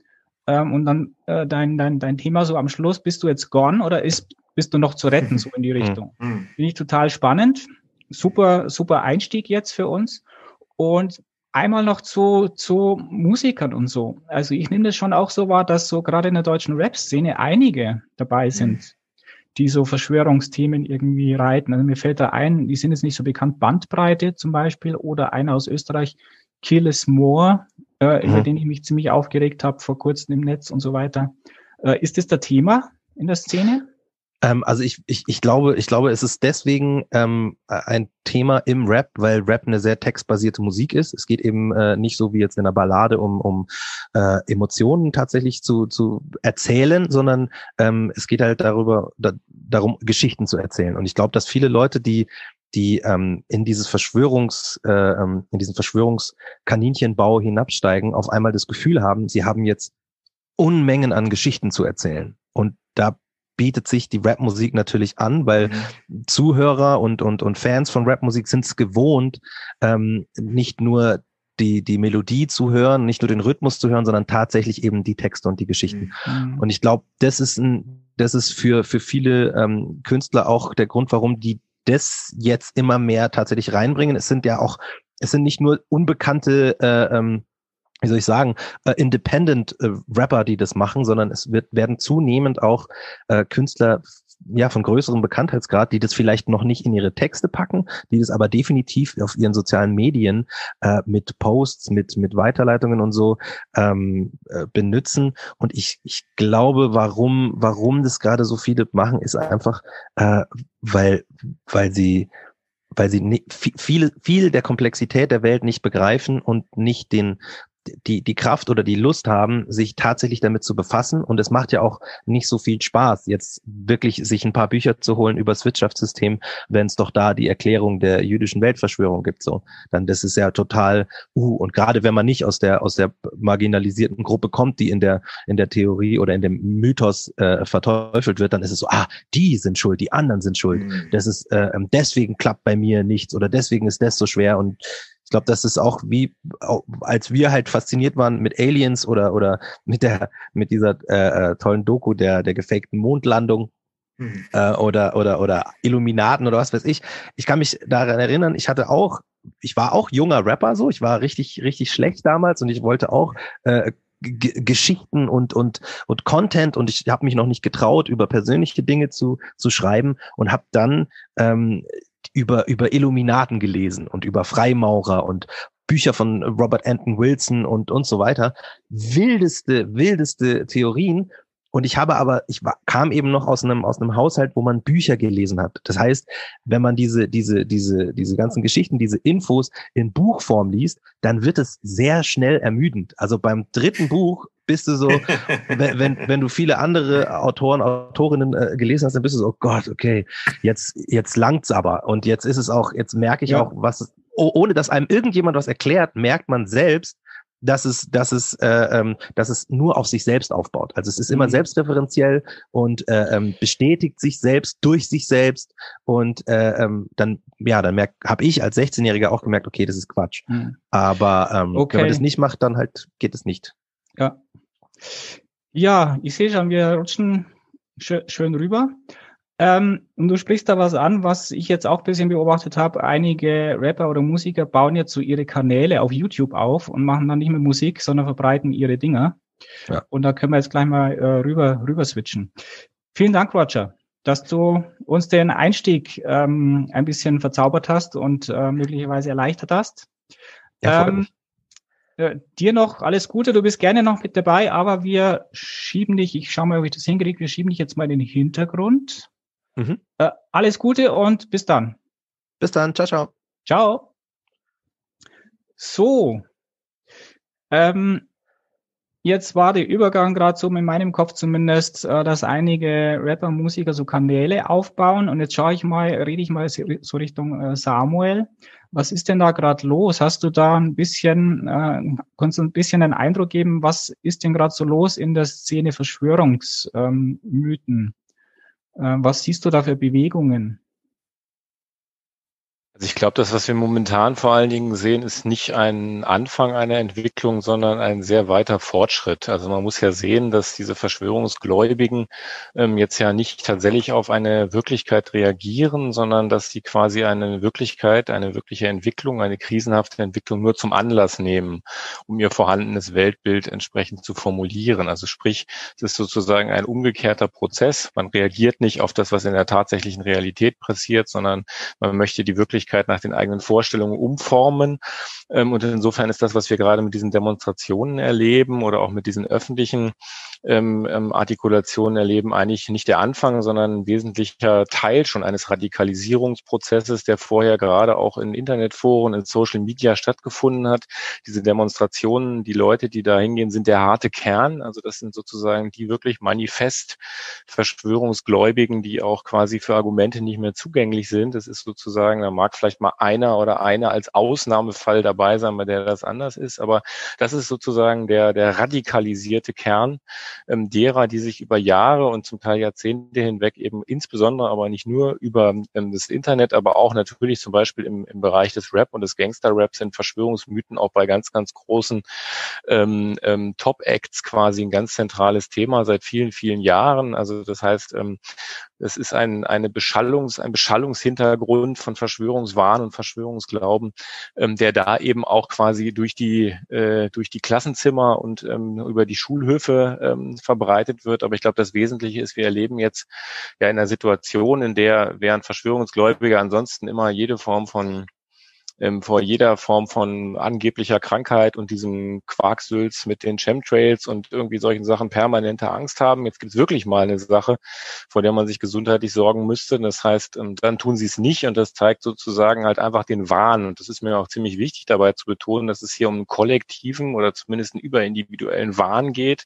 ähm, und dann äh, dein, dein, dein Thema so am Schluss, bist du jetzt gone oder ist, bist du noch zu retten, so in die Richtung? Mhm. Finde ich total spannend. Super, super Einstieg jetzt für uns. Und einmal noch zu, zu Musikern und so. Also ich nehme das schon auch so wahr, dass so gerade in der deutschen Rap-Szene einige dabei mhm. sind, die so Verschwörungsthemen irgendwie reiten. Also mir fällt da ein, die sind jetzt nicht so bekannt, Bandbreite zum Beispiel oder einer aus Österreich, Kill is More, äh, mhm. über den ich mich ziemlich aufgeregt habe vor kurzem im Netz und so weiter. Äh, ist das der Thema in der Szene? Ähm, also ich, ich, ich glaube, ich glaube, es ist deswegen ähm, ein Thema im Rap, weil Rap eine sehr textbasierte Musik ist. Es geht eben äh, nicht so wie jetzt in einer Ballade um, um äh, Emotionen tatsächlich zu, zu erzählen, sondern ähm, es geht halt darüber, da, darum, Geschichten zu erzählen. Und ich glaube, dass viele Leute, die die ähm, in dieses Verschwörungs, äh, ähm, in diesen Verschwörungskaninchenbau hinabsteigen, auf einmal das Gefühl haben, sie haben jetzt Unmengen an Geschichten zu erzählen. Und da bietet sich die Rapmusik natürlich an, weil mhm. Zuhörer und, und, und Fans von Rapmusik sind es gewohnt, ähm, nicht nur die, die Melodie zu hören, nicht nur den Rhythmus zu hören, sondern tatsächlich eben die Texte und die Geschichten. Mhm. Und ich glaube, das ist ein, das ist für, für viele ähm, Künstler auch der Grund, warum die das jetzt immer mehr tatsächlich reinbringen. Es sind ja auch, es sind nicht nur unbekannte äh, ähm, wie soll ich sagen, äh, Independent äh, Rapper, die das machen, sondern es wird, werden zunehmend auch äh, Künstler ja von größerem Bekanntheitsgrad, die das vielleicht noch nicht in ihre Texte packen, die das aber definitiv auf ihren sozialen Medien äh, mit Posts, mit mit Weiterleitungen und so ähm, äh, benutzen. Und ich ich glaube, warum warum das gerade so viele machen, ist einfach, äh, weil weil sie weil sie viele, viel der Komplexität der Welt nicht begreifen und nicht den, die, die Kraft oder die Lust haben, sich tatsächlich damit zu befassen. Und es macht ja auch nicht so viel Spaß, jetzt wirklich sich ein paar Bücher zu holen über das Wirtschaftssystem, wenn es doch da die Erklärung der jüdischen Weltverschwörung gibt. So, dann das ist ja total, uh, und gerade wenn man nicht aus der, aus der marginalisierten Gruppe kommt, die in der, in der Theorie oder in dem Mythos äh, verteufelt wird, dann ist es so, ah, die sind schuld, die anderen sind schuld. Mhm. Das ist, äh, deswegen klappt bei mir nichts oder deswegen ist das so schwer und ich glaube, das ist auch wie, als wir halt fasziniert waren mit Aliens oder oder mit der mit dieser äh, äh, tollen Doku der der gefakten Mondlandung mhm. äh, oder oder oder Illuminaten oder was weiß ich. Ich kann mich daran erinnern, ich hatte auch, ich war auch junger Rapper so, ich war richtig richtig schlecht damals und ich wollte auch äh, Geschichten und und und Content und ich habe mich noch nicht getraut über persönliche Dinge zu zu schreiben und habe dann ähm, über, über Illuminaten gelesen und über Freimaurer und Bücher von Robert Anton Wilson und, und so weiter. Wildeste, wildeste Theorien. Und ich habe aber, ich war, kam eben noch aus einem, aus einem Haushalt, wo man Bücher gelesen hat. Das heißt, wenn man diese, diese, diese, diese ganzen Geschichten, diese Infos in Buchform liest, dann wird es sehr schnell ermüdend. Also beim dritten Buch bist du so, wenn, wenn, wenn du viele andere Autoren, Autorinnen äh, gelesen hast, dann bist du so, oh Gott, okay, jetzt, jetzt langt's aber. Und jetzt ist es auch, jetzt merke ich ja. auch, was, ohne dass einem irgendjemand was erklärt, merkt man selbst, dass es, dass es, äh, ähm, dass es nur auf sich selbst aufbaut. Also es ist immer mhm. selbstreferenziell und äh, ähm, bestätigt sich selbst durch sich selbst und äh, ähm, dann, ja, dann merkt, habe ich als 16-Jähriger auch gemerkt, okay, das ist Quatsch. Mhm. Aber ähm, okay. wenn man das nicht macht, dann halt geht es nicht. Ja. Ja, ich sehe schon, wir rutschen schön rüber. Ähm, und du sprichst da was an, was ich jetzt auch ein bisschen beobachtet habe. Einige Rapper oder Musiker bauen jetzt so ihre Kanäle auf YouTube auf und machen dann nicht mehr Musik, sondern verbreiten ihre Dinger. Ja. Und da können wir jetzt gleich mal äh, rüber, rüber switchen. Vielen Dank, Roger, dass du uns den Einstieg ähm, ein bisschen verzaubert hast und äh, möglicherweise erleichtert hast. Ja, ähm, äh, dir noch alles Gute, du bist gerne noch mit dabei, aber wir schieben dich, ich schau mal, ob ich das hinkriege, wir schieben dich jetzt mal in den Hintergrund. Mhm. Äh, alles Gute und bis dann. Bis dann, ciao, ciao. Ciao. So. Ähm, Jetzt war der Übergang gerade so in meinem Kopf zumindest, äh, dass einige Rapper, Musiker so Kanäle aufbauen. Und jetzt schaue ich mal, rede ich mal so Richtung äh, Samuel. Was ist denn da gerade los? Hast du da ein bisschen, äh, kannst du ein bisschen einen Eindruck geben, was ist denn gerade so los in der Szene Verschwörungsmythen? Ähm, äh, was siehst du da für Bewegungen? Also ich glaube, das, was wir momentan vor allen Dingen sehen, ist nicht ein Anfang einer Entwicklung, sondern ein sehr weiter Fortschritt. Also man muss ja sehen, dass diese Verschwörungsgläubigen ähm, jetzt ja nicht tatsächlich auf eine Wirklichkeit reagieren, sondern dass sie quasi eine Wirklichkeit, eine wirkliche Entwicklung, eine krisenhafte Entwicklung nur zum Anlass nehmen, um ihr vorhandenes Weltbild entsprechend zu formulieren. Also sprich, es ist sozusagen ein umgekehrter Prozess. Man reagiert nicht auf das, was in der tatsächlichen Realität passiert, sondern man möchte die Wirklichkeit Wirklichkeit nach den eigenen Vorstellungen umformen. Ähm, und insofern ist das, was wir gerade mit diesen Demonstrationen erleben oder auch mit diesen öffentlichen ähm, ähm, Artikulationen erleben, eigentlich nicht der Anfang, sondern ein wesentlicher Teil schon eines Radikalisierungsprozesses, der vorher gerade auch in Internetforen, in Social Media stattgefunden hat. Diese Demonstrationen, die Leute, die da hingehen, sind der harte Kern. Also das sind sozusagen die wirklich manifest Verschwörungsgläubigen, die auch quasi für Argumente nicht mehr zugänglich sind. Das ist sozusagen, da mag vielleicht mal einer oder eine als Ausnahmefall dabei sein, bei der das anders ist. Aber das ist sozusagen der, der radikalisierte Kern ähm, derer, die sich über Jahre und zum Teil Jahrzehnte hinweg eben insbesondere, aber nicht nur über ähm, das Internet, aber auch natürlich zum Beispiel im, im Bereich des Rap und des Gangster-Raps sind Verschwörungsmythen auch bei ganz, ganz großen ähm, ähm, Top-Acts quasi ein ganz zentrales Thema seit vielen, vielen Jahren. Also das heißt, ähm, es ist ein, eine Beschallungs, ein Beschallungshintergrund von Verschwörungswahn und Verschwörungsglauben, ähm, der da eben auch quasi durch die, äh, durch die Klassenzimmer und ähm, über die Schulhöfe ähm, verbreitet wird. Aber ich glaube, das Wesentliche ist, wir erleben jetzt ja in einer Situation, in der während Verschwörungsgläubige ansonsten immer jede Form von ähm, vor jeder Form von angeblicher Krankheit und diesem Quarksülz mit den Chemtrails und irgendwie solchen Sachen permanente Angst haben. Jetzt gibt es wirklich mal eine Sache, vor der man sich gesundheitlich sorgen müsste. Das heißt, ähm, dann tun sie es nicht und das zeigt sozusagen halt einfach den Wahn. Und das ist mir auch ziemlich wichtig dabei zu betonen, dass es hier um einen kollektiven oder zumindest einen überindividuellen Wahn geht,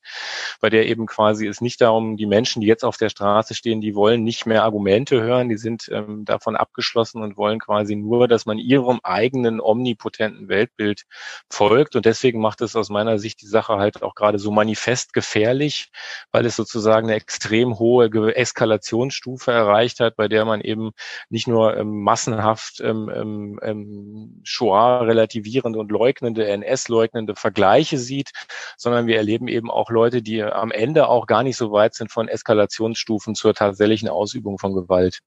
bei der eben quasi es nicht darum, die Menschen, die jetzt auf der Straße stehen, die wollen nicht mehr Argumente hören, die sind ähm, davon abgeschlossen und wollen quasi nur, dass man ihrem eigenen omnipotenten Weltbild folgt. Und deswegen macht es aus meiner Sicht die Sache halt auch gerade so manifest gefährlich, weil es sozusagen eine extrem hohe Eskalationsstufe erreicht hat, bei der man eben nicht nur ähm, massenhaft ähm, ähm, ähm Shoah relativierende und leugnende, NS-leugnende Vergleiche sieht, sondern wir erleben eben auch Leute, die am Ende auch gar nicht so weit sind von Eskalationsstufen zur tatsächlichen Ausübung von Gewalt.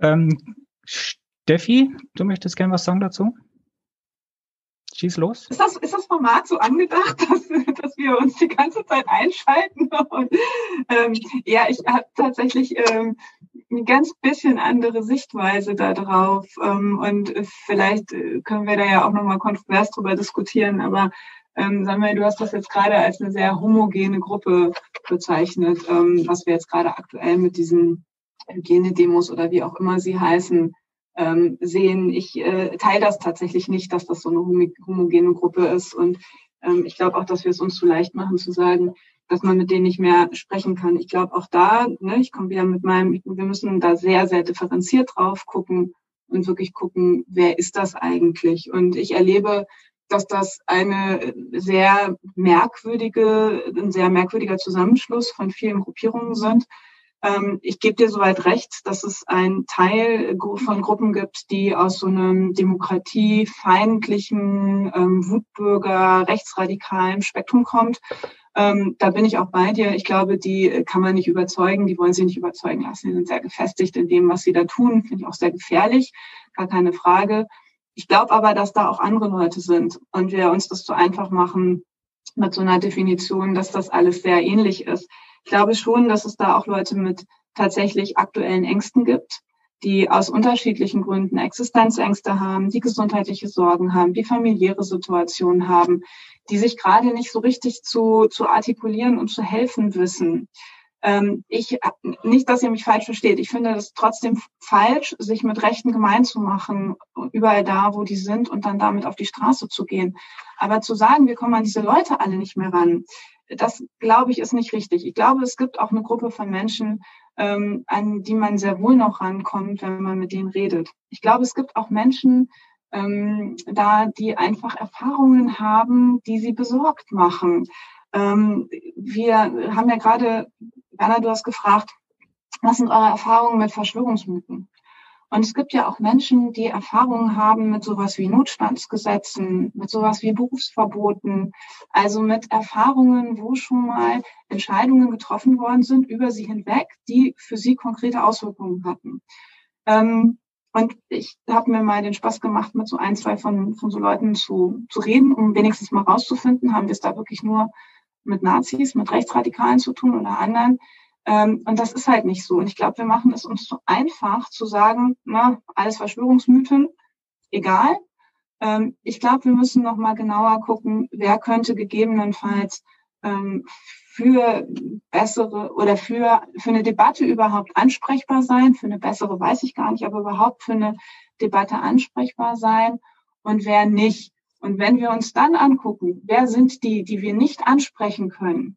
Ähm, Steffi, du möchtest gerne was sagen dazu? Schieß los. Ist das, ist das Format so angedacht, dass, dass wir uns die ganze Zeit einschalten? Und, ähm, ja, ich habe tatsächlich ähm, ein ganz bisschen andere Sichtweise darauf. Ähm, und vielleicht äh, können wir da ja auch nochmal kontrovers drüber diskutieren. Aber ähm, Samuel, du hast das jetzt gerade als eine sehr homogene Gruppe bezeichnet, ähm, was wir jetzt gerade aktuell mit diesen Hygienedemos oder wie auch immer sie heißen, ähm, sehen. Ich äh, teile das tatsächlich nicht, dass das so eine homogene Gruppe ist. Und ähm, ich glaube auch, dass wir es uns zu leicht machen zu sagen, dass man mit denen nicht mehr sprechen kann. Ich glaube auch da, ne, ich komme wieder mit meinem, wir müssen da sehr, sehr differenziert drauf gucken und wirklich gucken, wer ist das eigentlich? Und ich erlebe, dass das eine sehr merkwürdige, ein sehr merkwürdiger Zusammenschluss von vielen Gruppierungen sind. Ähm, ich gebe dir soweit recht, dass es einen Teil von Gruppen gibt, die aus so einem demokratiefeindlichen, ähm, Wutbürger, rechtsradikalen Spektrum kommt. Ähm, da bin ich auch bei dir. Ich glaube, die kann man nicht überzeugen, die wollen sie nicht überzeugen lassen. Die sind sehr gefestigt in dem, was sie da tun. Finde ich auch sehr gefährlich, gar keine Frage. Ich glaube aber, dass da auch andere Leute sind und wir uns das zu einfach machen mit so einer Definition, dass das alles sehr ähnlich ist. Ich glaube schon, dass es da auch Leute mit tatsächlich aktuellen Ängsten gibt, die aus unterschiedlichen Gründen Existenzängste haben, die gesundheitliche Sorgen haben, die familiäre Situation haben, die sich gerade nicht so richtig zu, zu artikulieren und zu helfen wissen. Ähm, ich, nicht, dass ihr mich falsch versteht. Ich finde es trotzdem falsch, sich mit Rechten gemein zu machen, überall da, wo die sind und dann damit auf die Straße zu gehen. Aber zu sagen, wir kommen an diese Leute alle nicht mehr ran, das glaube ich ist nicht richtig. Ich glaube, es gibt auch eine Gruppe von Menschen, ähm, an die man sehr wohl noch rankommt, wenn man mit denen redet. Ich glaube, es gibt auch Menschen, ähm, da die einfach Erfahrungen haben, die sie besorgt machen. Ähm, wir haben ja gerade, Werner, du hast gefragt, was sind eure Erfahrungen mit Verschwörungsmythen? Und es gibt ja auch Menschen, die Erfahrungen haben mit sowas wie Notstandsgesetzen, mit sowas wie Berufsverboten, also mit Erfahrungen, wo schon mal Entscheidungen getroffen worden sind über sie hinweg, die für sie konkrete Auswirkungen hatten. Ähm, und ich habe mir mal den Spaß gemacht, mit so ein, zwei von, von so Leuten zu, zu reden, um wenigstens mal rauszufinden, haben wir es da wirklich nur mit Nazis, mit Rechtsradikalen zu tun oder anderen. Ähm, und das ist halt nicht so. Und ich glaube, wir machen es uns zu einfach zu sagen, na, alles Verschwörungsmythen, egal. Ähm, ich glaube, wir müssen noch mal genauer gucken, wer könnte gegebenenfalls ähm, für bessere oder für, für eine Debatte überhaupt ansprechbar sein. Für eine bessere weiß ich gar nicht, aber überhaupt für eine Debatte ansprechbar sein und wer nicht. Und wenn wir uns dann angucken, wer sind die, die wir nicht ansprechen können,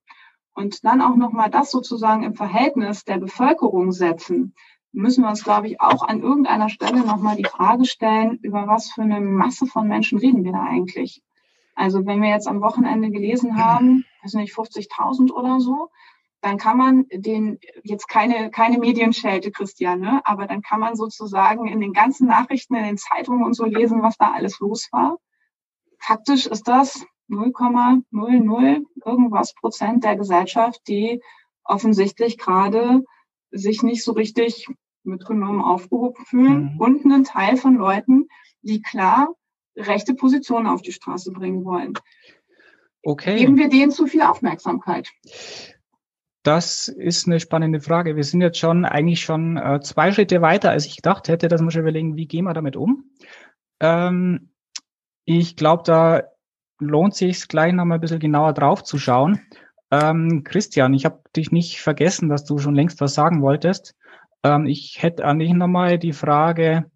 und dann auch nochmal das sozusagen im Verhältnis der Bevölkerung setzen, müssen wir uns, glaube ich, auch an irgendeiner Stelle nochmal die Frage stellen, über was für eine Masse von Menschen reden wir da eigentlich? Also wenn wir jetzt am Wochenende gelesen haben, weiß nicht, 50.000 oder so, dann kann man den, jetzt keine, keine Medienschelte, Christian, ne? aber dann kann man sozusagen in den ganzen Nachrichten, in den Zeitungen und so lesen, was da alles los war. Faktisch ist das 0,00 irgendwas Prozent der Gesellschaft, die offensichtlich gerade sich nicht so richtig mitgenommen aufgehoben fühlen mhm. und einen Teil von Leuten, die klar rechte Positionen auf die Straße bringen wollen. Okay. Geben wir denen zu viel Aufmerksamkeit? Das ist eine spannende Frage. Wir sind jetzt schon eigentlich schon äh, zwei Schritte weiter, als ich gedacht hätte. Das muss ich überlegen, wie gehen wir damit um? Ähm, ich glaube, da lohnt sich gleich noch mal ein bisschen genauer drauf zu schauen. Ähm, Christian, ich habe dich nicht vergessen, dass du schon längst was sagen wolltest. Ähm, ich hätte an dich nochmal die Frage,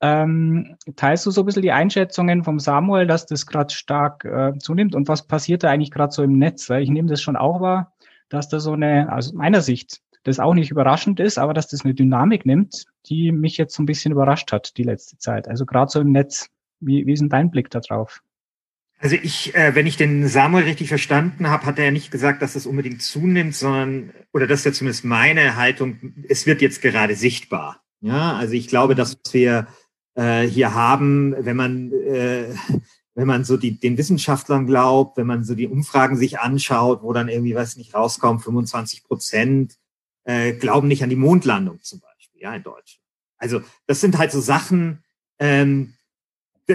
ähm, teilst du so ein bisschen die Einschätzungen vom Samuel, dass das gerade stark äh, zunimmt und was passiert da eigentlich gerade so im Netz? Weil ich nehme das schon auch wahr, dass da so eine, also meiner Sicht, das auch nicht überraschend ist, aber dass das eine Dynamik nimmt, die mich jetzt so ein bisschen überrascht hat die letzte Zeit. Also gerade so im Netz. Wie, wie ist denn dein Blick da drauf? Also ich, äh, wenn ich den Samuel richtig verstanden habe, hat er ja nicht gesagt, dass es unbedingt zunimmt, sondern, oder das ist ja zumindest meine Haltung, es wird jetzt gerade sichtbar. Ja, also ich glaube, dass wir äh, hier haben, wenn man, äh, wenn man so die, den Wissenschaftlern glaubt, wenn man so die Umfragen sich anschaut, wo dann irgendwie, weiß nicht, rauskommt, 25 Prozent äh, glauben nicht an die Mondlandung zum Beispiel, ja, in Deutschland. Also das sind halt so Sachen, ähm,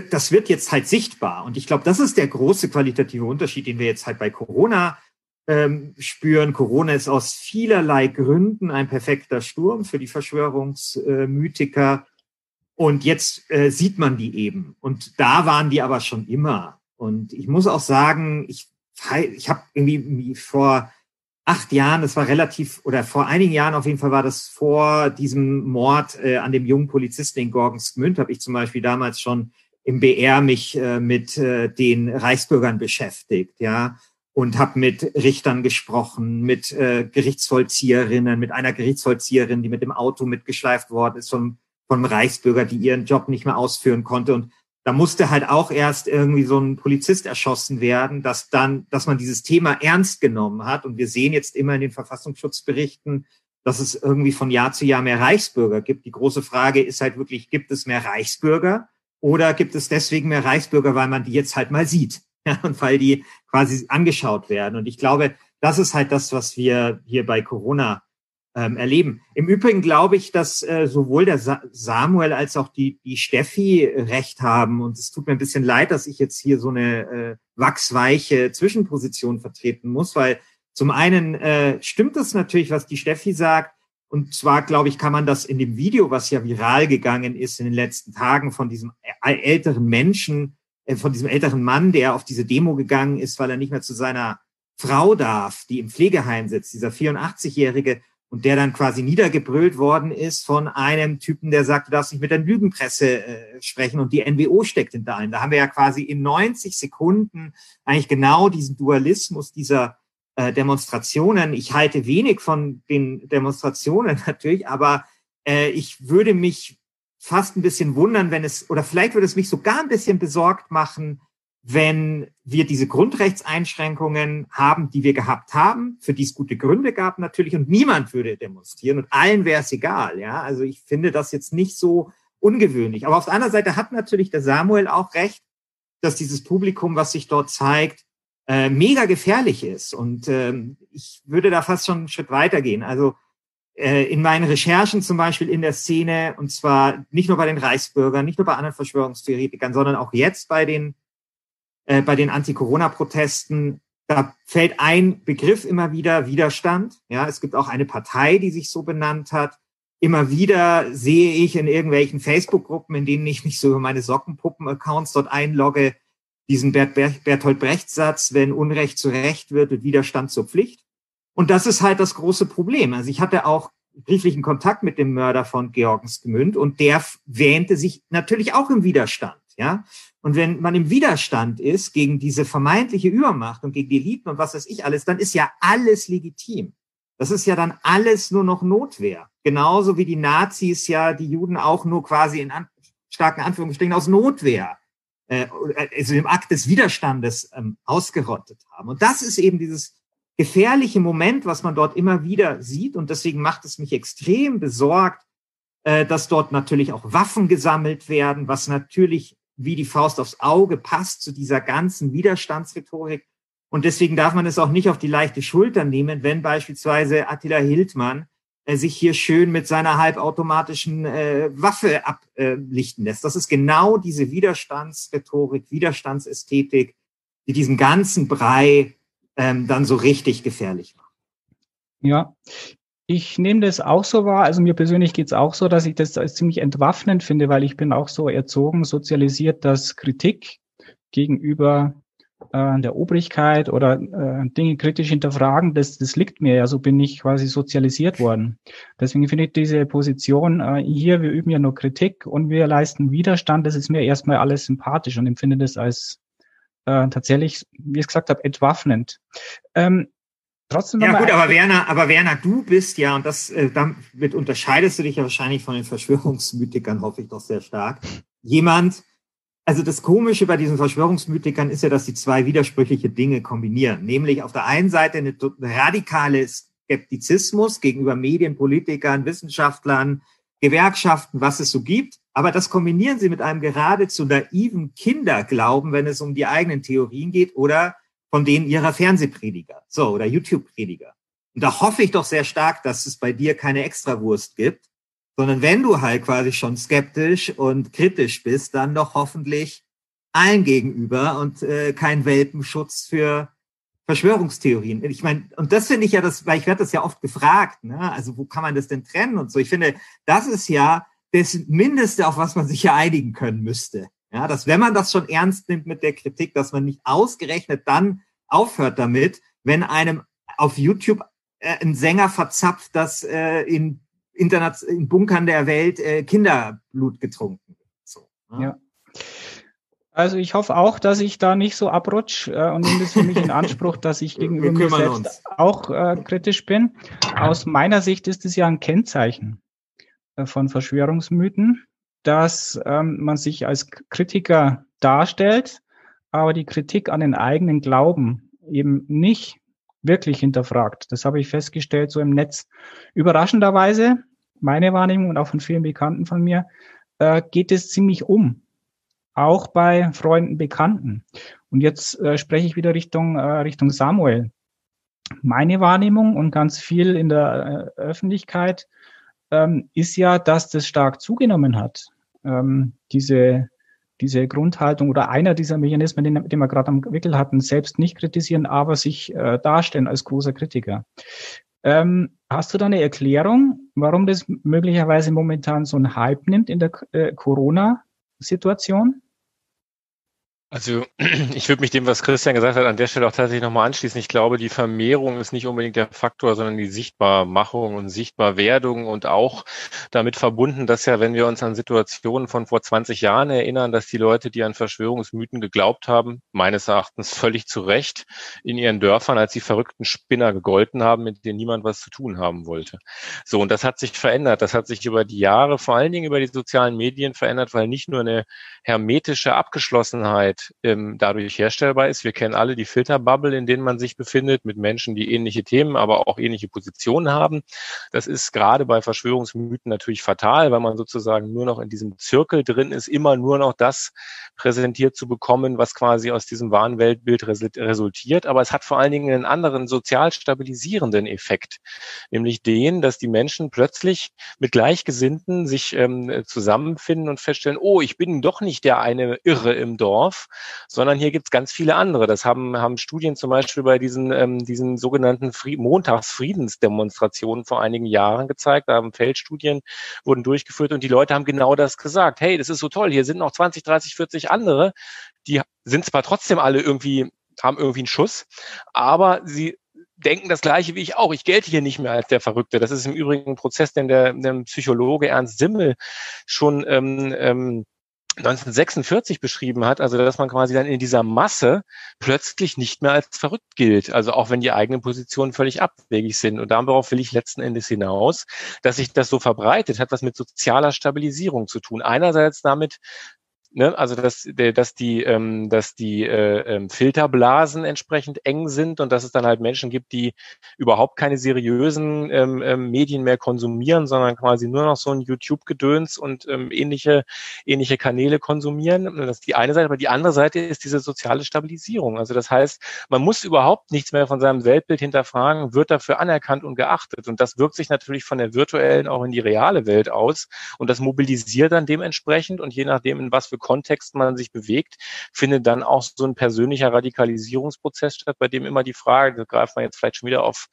das wird jetzt halt sichtbar. Und ich glaube, das ist der große qualitative Unterschied, den wir jetzt halt bei Corona ähm, spüren. Corona ist aus vielerlei Gründen ein perfekter Sturm für die Verschwörungsmythiker. Und jetzt äh, sieht man die eben. Und da waren die aber schon immer. Und ich muss auch sagen, ich, ich habe irgendwie vor acht Jahren, das war relativ, oder vor einigen Jahren auf jeden Fall war das vor diesem Mord äh, an dem jungen Polizisten in Gorgensgmünd, habe ich zum Beispiel damals schon im BR mich äh, mit äh, den Reichsbürgern beschäftigt, ja, und habe mit Richtern gesprochen, mit äh, Gerichtsvollzieherinnen, mit einer Gerichtsvollzieherin, die mit dem Auto mitgeschleift worden ist vom, vom Reichsbürger, die ihren Job nicht mehr ausführen konnte. Und da musste halt auch erst irgendwie so ein Polizist erschossen werden, dass dann, dass man dieses Thema ernst genommen hat. Und wir sehen jetzt immer in den Verfassungsschutzberichten, dass es irgendwie von Jahr zu Jahr mehr Reichsbürger gibt. Die große Frage ist halt wirklich, gibt es mehr Reichsbürger? Oder gibt es deswegen mehr Reichsbürger, weil man die jetzt halt mal sieht ja, und weil die quasi angeschaut werden? Und ich glaube, das ist halt das, was wir hier bei Corona ähm, erleben. Im Übrigen glaube ich, dass äh, sowohl der Sa Samuel als auch die, die Steffi recht haben. Und es tut mir ein bisschen leid, dass ich jetzt hier so eine äh, wachsweiche Zwischenposition vertreten muss, weil zum einen äh, stimmt es natürlich, was die Steffi sagt, und zwar, glaube ich, kann man das in dem Video, was ja viral gegangen ist in den letzten Tagen von diesem älteren Menschen, äh, von diesem älteren Mann, der auf diese Demo gegangen ist, weil er nicht mehr zu seiner Frau darf, die im Pflegeheim sitzt, dieser 84-Jährige, und der dann quasi niedergebrüllt worden ist von einem Typen, der sagt, du darfst nicht mit der Lügenpresse äh, sprechen und die NWO steckt hinter einem. Da haben wir ja quasi in 90 Sekunden eigentlich genau diesen Dualismus dieser äh, Demonstrationen. Ich halte wenig von den Demonstrationen natürlich, aber äh, ich würde mich fast ein bisschen wundern, wenn es, oder vielleicht würde es mich sogar ein bisschen besorgt machen, wenn wir diese Grundrechtseinschränkungen haben, die wir gehabt haben, für die es gute Gründe gab natürlich, und niemand würde demonstrieren und allen wäre es egal. Ja, also ich finde das jetzt nicht so ungewöhnlich. Aber auf der anderen Seite hat natürlich der Samuel auch recht, dass dieses Publikum, was sich dort zeigt, äh, mega gefährlich ist. Und ähm, ich würde da fast schon einen Schritt weitergehen. Also äh, in meinen Recherchen zum Beispiel in der Szene, und zwar nicht nur bei den Reichsbürgern, nicht nur bei anderen Verschwörungstheoretikern, sondern auch jetzt bei den, äh, bei den Anti-Corona-Protesten, da fällt ein Begriff immer wieder Widerstand. Ja, es gibt auch eine Partei, die sich so benannt hat. Immer wieder sehe ich in irgendwelchen Facebook-Gruppen, in denen ich mich so über meine Sockenpuppen-Accounts dort einlogge, diesen Bert Bertolt Brecht-Satz, wenn Unrecht zu Recht wird, wird Widerstand zur Pflicht. Und das ist halt das große Problem. Also ich hatte auch brieflichen Kontakt mit dem Mörder von Georgensgemünd und der wähnte sich natürlich auch im Widerstand. Ja, und wenn man im Widerstand ist gegen diese vermeintliche Übermacht und gegen die Eliten und was weiß ich alles, dann ist ja alles legitim. Das ist ja dann alles nur noch Notwehr. Genauso wie die Nazis ja die Juden auch nur quasi in an, starken Anführungsstrichen aus Notwehr, äh, also im Akt des Widerstandes ähm, ausgerottet haben. Und das ist eben dieses gefährliche Moment, was man dort immer wieder sieht. Und deswegen macht es mich extrem besorgt, äh, dass dort natürlich auch Waffen gesammelt werden, was natürlich wie die Faust aufs Auge passt zu dieser ganzen Widerstandsrhetorik. Und deswegen darf man es auch nicht auf die leichte Schulter nehmen, wenn beispielsweise Attila Hildmann sich hier schön mit seiner halbautomatischen äh, Waffe ablichten lässt. Das ist genau diese Widerstandsrhetorik, Widerstandsästhetik, die diesen ganzen Brei ähm, dann so richtig gefährlich macht. Ja, ich nehme das auch so wahr. Also mir persönlich geht es auch so, dass ich das als ziemlich entwaffnend finde, weil ich bin auch so erzogen, sozialisiert, dass Kritik gegenüber äh, der Obrigkeit oder äh, Dinge kritisch hinterfragen, das, das liegt mir ja, so bin ich quasi sozialisiert worden. Deswegen finde ich diese Position äh, hier, wir üben ja nur Kritik und wir leisten Widerstand, das ist mir erstmal alles sympathisch und empfinde das als äh, tatsächlich, wie ich gesagt habe, entwaffnend. Ähm, trotzdem ja gut, aber Werner, aber Werner, du bist ja, und das äh, damit unterscheidest du dich ja wahrscheinlich von den Verschwörungsmythikern, hoffe ich doch sehr stark. Jemand, also das Komische bei diesen Verschwörungsmythikern ist ja, dass sie zwei widersprüchliche Dinge kombinieren. Nämlich auf der einen Seite eine, radikale Skeptizismus gegenüber Medien, Politikern, Wissenschaftlern, Gewerkschaften, was es so gibt. Aber das kombinieren sie mit einem geradezu naiven Kinderglauben, wenn es um die eigenen Theorien geht oder von denen ihrer Fernsehprediger, so, oder YouTube-Prediger. Und da hoffe ich doch sehr stark, dass es bei dir keine Extrawurst gibt, sondern wenn du halt quasi schon skeptisch und kritisch bist, dann doch hoffentlich allen gegenüber und äh, kein Welpenschutz für Verschwörungstheorien. Ich meine, und das finde ich ja das, weil ich werde das ja oft gefragt, ne? Also wo kann man das denn trennen und so. Ich finde, das ist ja das Mindeste, auf was man sich ja einigen können müsste. Ja, dass wenn man das schon ernst nimmt mit der Kritik, dass man nicht ausgerechnet dann aufhört damit, wenn einem auf YouTube äh, ein Sänger verzapft, dass äh, in, in Bunkern der Welt äh, Kinderblut getrunken. So, ja. ja. Also ich hoffe auch, dass ich da nicht so abrutsch äh, und nehme das für mich in Anspruch, dass ich gegenüber mir selbst uns. auch äh, kritisch bin. Aus meiner Sicht ist es ja ein Kennzeichen äh, von Verschwörungsmythen, dass ähm, man sich als Kritiker darstellt, aber die Kritik an den eigenen Glauben eben nicht wirklich hinterfragt. Das habe ich festgestellt so im Netz. Überraschenderweise, meine Wahrnehmung und auch von vielen Bekannten von mir, äh, geht es ziemlich um auch bei Freunden, Bekannten. Und jetzt äh, spreche ich wieder Richtung, äh, Richtung Samuel. Meine Wahrnehmung und ganz viel in der äh, Öffentlichkeit ähm, ist ja, dass das stark zugenommen hat. Ähm, diese, diese Grundhaltung oder einer dieser Mechanismen, den, den wir gerade am Wickel hatten, selbst nicht kritisieren, aber sich äh, darstellen als großer Kritiker. Ähm, hast du da eine Erklärung, warum das möglicherweise momentan so einen Hype nimmt in der äh, Corona-Situation? Also ich würde mich dem, was Christian gesagt hat, an der Stelle auch tatsächlich nochmal anschließen. Ich glaube, die Vermehrung ist nicht unbedingt der Faktor, sondern die Sichtbarmachung und Sichtbarwerdung und auch damit verbunden, dass ja, wenn wir uns an Situationen von vor 20 Jahren erinnern, dass die Leute, die an Verschwörungsmythen geglaubt haben, meines Erachtens völlig zu Recht in ihren Dörfern als die verrückten Spinner gegolten haben, mit denen niemand was zu tun haben wollte. So, und das hat sich verändert. Das hat sich über die Jahre, vor allen Dingen über die sozialen Medien verändert, weil nicht nur eine hermetische Abgeschlossenheit ähm, dadurch herstellbar ist. Wir kennen alle die Filterbubble, in denen man sich befindet, mit Menschen, die ähnliche Themen, aber auch ähnliche Positionen haben. Das ist gerade bei Verschwörungsmythen natürlich fatal, weil man sozusagen nur noch in diesem Zirkel drin ist, immer nur noch das präsentiert zu bekommen, was quasi aus diesem wahren Weltbild resultiert. Aber es hat vor allen Dingen einen anderen sozial stabilisierenden Effekt, nämlich den, dass die Menschen plötzlich mit Gleichgesinnten sich ähm, zusammenfinden und feststellen, oh, ich bin doch nicht der eine Irre im Dorf, sondern hier gibt es ganz viele andere. Das haben, haben Studien zum Beispiel bei diesen, ähm, diesen sogenannten Fried Montagsfriedensdemonstrationen vor einigen Jahren gezeigt. Da haben Feldstudien wurden durchgeführt und die Leute haben genau das gesagt. Hey, das ist so toll, hier sind noch 20, 30, 40 andere, die sind zwar trotzdem alle irgendwie haben irgendwie einen Schuss, aber sie denken das Gleiche wie ich auch. Ich gelte hier nicht mehr als der Verrückte. Das ist im Übrigen ein Prozess, den der, der Psychologe Ernst Simmel schon ähm, ähm, 1946 beschrieben hat, also dass man quasi dann in dieser Masse plötzlich nicht mehr als verrückt gilt, also auch wenn die eigenen Positionen völlig abwegig sind. Und darauf will ich letzten Endes hinaus, dass sich das so verbreitet, hat was mit sozialer Stabilisierung zu tun. Einerseits damit, ne, also dass, dass die, ähm, dass die äh, ähm, Filterblasen entsprechend eng sind und dass es dann halt Menschen gibt, die überhaupt keine seriösen ähm, ähm, Medien mehr konsumieren, sondern quasi nur noch so ein YouTube-Gedöns und ähm, ähnliche, ähnliche Kanäle konsumieren. Das ist die eine Seite, aber die andere Seite ist diese soziale Stabilisierung. Also das heißt, man muss überhaupt nichts mehr von seinem Weltbild hinterfragen, wird dafür anerkannt und geachtet. Und das wirkt sich natürlich von der virtuellen auch in die reale Welt aus. Und das mobilisiert dann dementsprechend und je nachdem, in was für Kontext man sich bewegt, findet dann auch so ein persönlicher Radikalisierungsprozess statt, bei dem immer die Frage, da greift man jetzt vielleicht schon wieder auf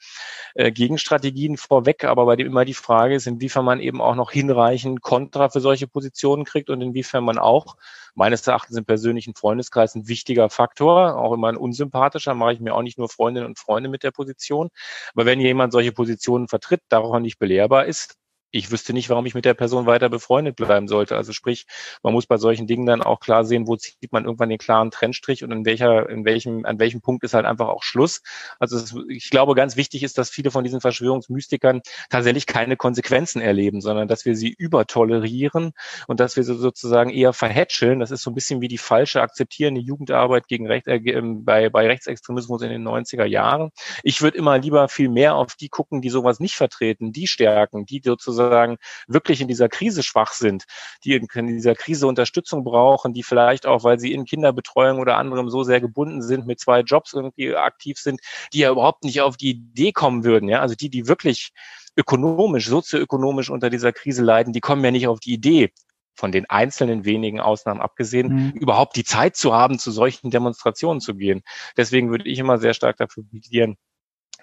äh, Gegenstrategien vorweg, aber bei dem immer die Frage ist, inwiefern man eben auch noch hinreichend Kontra für solche Positionen kriegt und inwiefern man auch, meines Erachtens im persönlichen Freundeskreis ein wichtiger Faktor, auch immer ein unsympathischer, mache ich mir auch nicht nur Freundinnen und Freunde mit der Position. Aber wenn jemand solche Positionen vertritt, darauf nicht belehrbar ist, ich wüsste nicht, warum ich mit der Person weiter befreundet bleiben sollte. Also sprich, man muss bei solchen Dingen dann auch klar sehen, wo zieht man irgendwann den klaren Trennstrich und in welcher, in welchem, an welchem Punkt ist halt einfach auch Schluss. Also es, ich glaube, ganz wichtig ist, dass viele von diesen Verschwörungsmystikern tatsächlich keine Konsequenzen erleben, sondern dass wir sie übertolerieren und dass wir sie sozusagen eher verhätscheln. Das ist so ein bisschen wie die falsche akzeptierende Jugendarbeit gegen Recht, äh, ähm, bei, bei Rechtsextremismus in den 90er Jahren. Ich würde immer lieber viel mehr auf die gucken, die sowas nicht vertreten, die stärken, die sozusagen sozusagen wirklich in dieser Krise schwach sind, die in, dieser Krise Unterstützung brauchen, die vielleicht auch, weil sie in Kinderbetreuung oder anderem so sehr gebunden sind, mit zwei Jobs irgendwie aktiv sind, die ja überhaupt nicht auf die Idee kommen würden. Ja, also die, die wirklich ökonomisch, sozioökonomisch unter dieser Krise leiden, die kommen ja nicht auf die Idee, von den einzelnen wenigen Ausnahmen abgesehen, mhm. überhaupt die Zeit zu haben, zu solchen Demonstrationen zu gehen. Deswegen würde ich immer sehr stark dafür plädieren,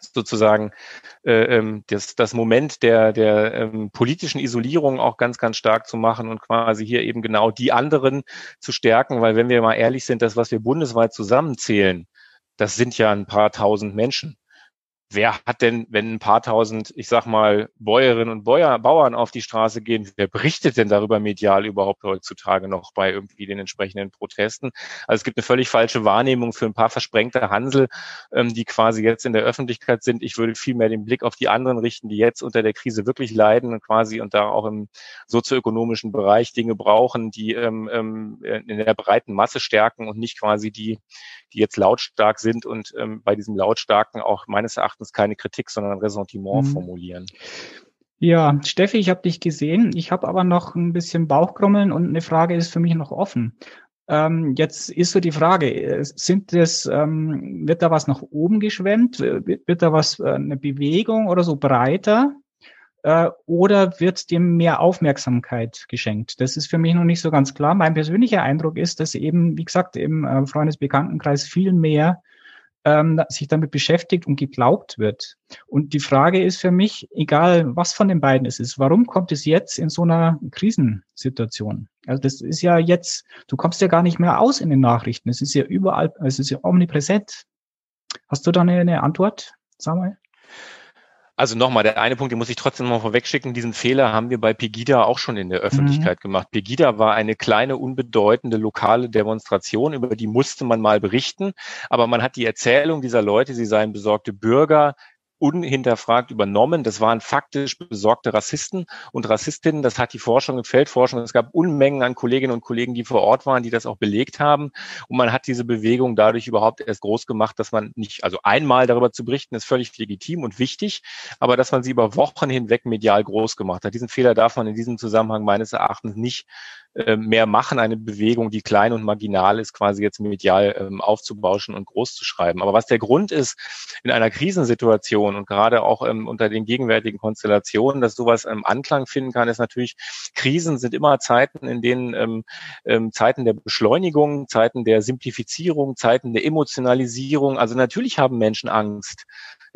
sozusagen äh, ähm, das, das Moment der, der ähm, politischen Isolierung auch ganz, ganz stark zu machen und quasi hier eben genau die anderen zu stärken, weil wenn wir mal ehrlich sind, das, was wir bundesweit zusammenzählen, das sind ja ein paar tausend Menschen wer hat denn, wenn ein paar tausend, ich sag mal, Bäuerinnen und Bäuer, Bauern auf die Straße gehen, wer berichtet denn darüber medial überhaupt heutzutage noch bei irgendwie den entsprechenden Protesten? Also es gibt eine völlig falsche Wahrnehmung für ein paar versprengte Hansel, ähm, die quasi jetzt in der Öffentlichkeit sind. Ich würde vielmehr den Blick auf die anderen richten, die jetzt unter der Krise wirklich leiden und quasi und da auch im sozioökonomischen Bereich Dinge brauchen, die ähm, ähm in der breiten Masse stärken und nicht quasi die, die jetzt lautstark sind und ähm, bei diesem Lautstarken auch meines Erachtens keine Kritik, sondern ein Ressentiment mhm. formulieren. Ja, Steffi, ich habe dich gesehen. Ich habe aber noch ein bisschen Bauchkrummeln und eine Frage ist für mich noch offen. Ähm, jetzt ist so die Frage, äh, sind das, ähm, wird da was nach oben geschwemmt? Wird, wird da was, äh, eine Bewegung oder so breiter? Äh, oder wird dem mehr Aufmerksamkeit geschenkt? Das ist für mich noch nicht so ganz klar. Mein persönlicher Eindruck ist, dass eben, wie gesagt, im äh, Freundesbekanntenkreis viel mehr ähm, sich damit beschäftigt und geglaubt wird. Und die Frage ist für mich, egal was von den beiden es ist, warum kommt es jetzt in so einer Krisensituation? Also das ist ja jetzt, du kommst ja gar nicht mehr aus in den Nachrichten. Es ist ja überall, es ist ja omnipräsent. Hast du da eine, eine Antwort, Samuel? Also nochmal, der eine Punkt, den muss ich trotzdem noch vorwegschicken. Diesen Fehler haben wir bei Pegida auch schon in der Öffentlichkeit mhm. gemacht. Pegida war eine kleine, unbedeutende lokale Demonstration, über die musste man mal berichten. Aber man hat die Erzählung dieser Leute, sie seien besorgte Bürger, unhinterfragt übernommen. Das waren faktisch besorgte Rassisten und Rassistinnen. Das hat die Forschung Feldforschung. Es gab Unmengen an Kolleginnen und Kollegen, die vor Ort waren, die das auch belegt haben. Und man hat diese Bewegung dadurch überhaupt erst groß gemacht, dass man nicht, also einmal darüber zu berichten, ist völlig legitim und wichtig, aber dass man sie über Wochen hinweg medial groß gemacht hat. Diesen Fehler darf man in diesem Zusammenhang meines Erachtens nicht mehr machen, eine Bewegung, die klein und marginal ist, quasi jetzt medial ähm, aufzubauschen und groß zu schreiben. Aber was der Grund ist in einer Krisensituation und gerade auch ähm, unter den gegenwärtigen Konstellationen, dass sowas ähm, Anklang finden kann, ist natürlich, Krisen sind immer Zeiten, in denen ähm, ähm, Zeiten der Beschleunigung, Zeiten der Simplifizierung, Zeiten der Emotionalisierung. Also natürlich haben Menschen Angst.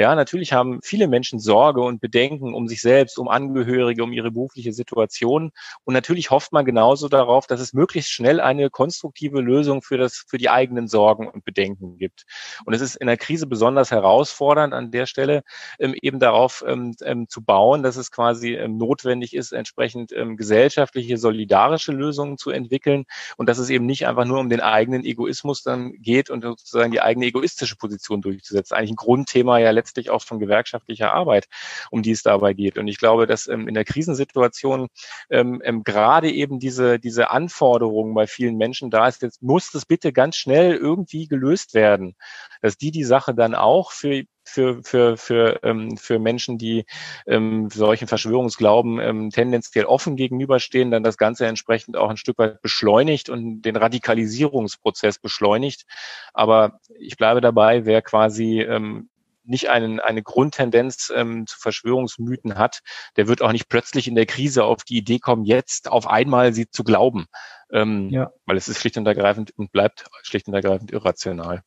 Ja, natürlich haben viele Menschen Sorge und Bedenken um sich selbst, um Angehörige, um ihre berufliche Situation. Und natürlich hofft man genauso darauf, dass es möglichst schnell eine konstruktive Lösung für das, für die eigenen Sorgen und Bedenken gibt. Und es ist in der Krise besonders herausfordernd an der Stelle, ähm, eben darauf ähm, ähm, zu bauen, dass es quasi notwendig ist, entsprechend gesellschaftliche, solidarische Lösungen zu entwickeln und dass es eben nicht einfach nur um den eigenen Egoismus dann geht und sozusagen die eigene egoistische Position durchzusetzen. Eigentlich ein Grundthema ja letztendlich letztlich auch von gewerkschaftlicher Arbeit, um die es dabei geht. Und ich glaube, dass ähm, in der Krisensituation ähm, ähm, gerade eben diese, diese Anforderungen bei vielen Menschen da ist, jetzt muss das bitte ganz schnell irgendwie gelöst werden, dass die die Sache dann auch für für, für, für, ähm, für Menschen, die ähm, solchen Verschwörungsglauben ähm, tendenziell offen gegenüberstehen, dann das Ganze entsprechend auch ein Stück weit beschleunigt und den Radikalisierungsprozess beschleunigt. Aber ich bleibe dabei, wer quasi ähm, nicht einen, eine Grundtendenz ähm, zu Verschwörungsmythen hat, der wird auch nicht plötzlich in der Krise auf die Idee kommen, jetzt auf einmal sie zu glauben. Ähm, ja. Weil es ist schlicht und ergreifend und bleibt schlicht und ergreifend irrational.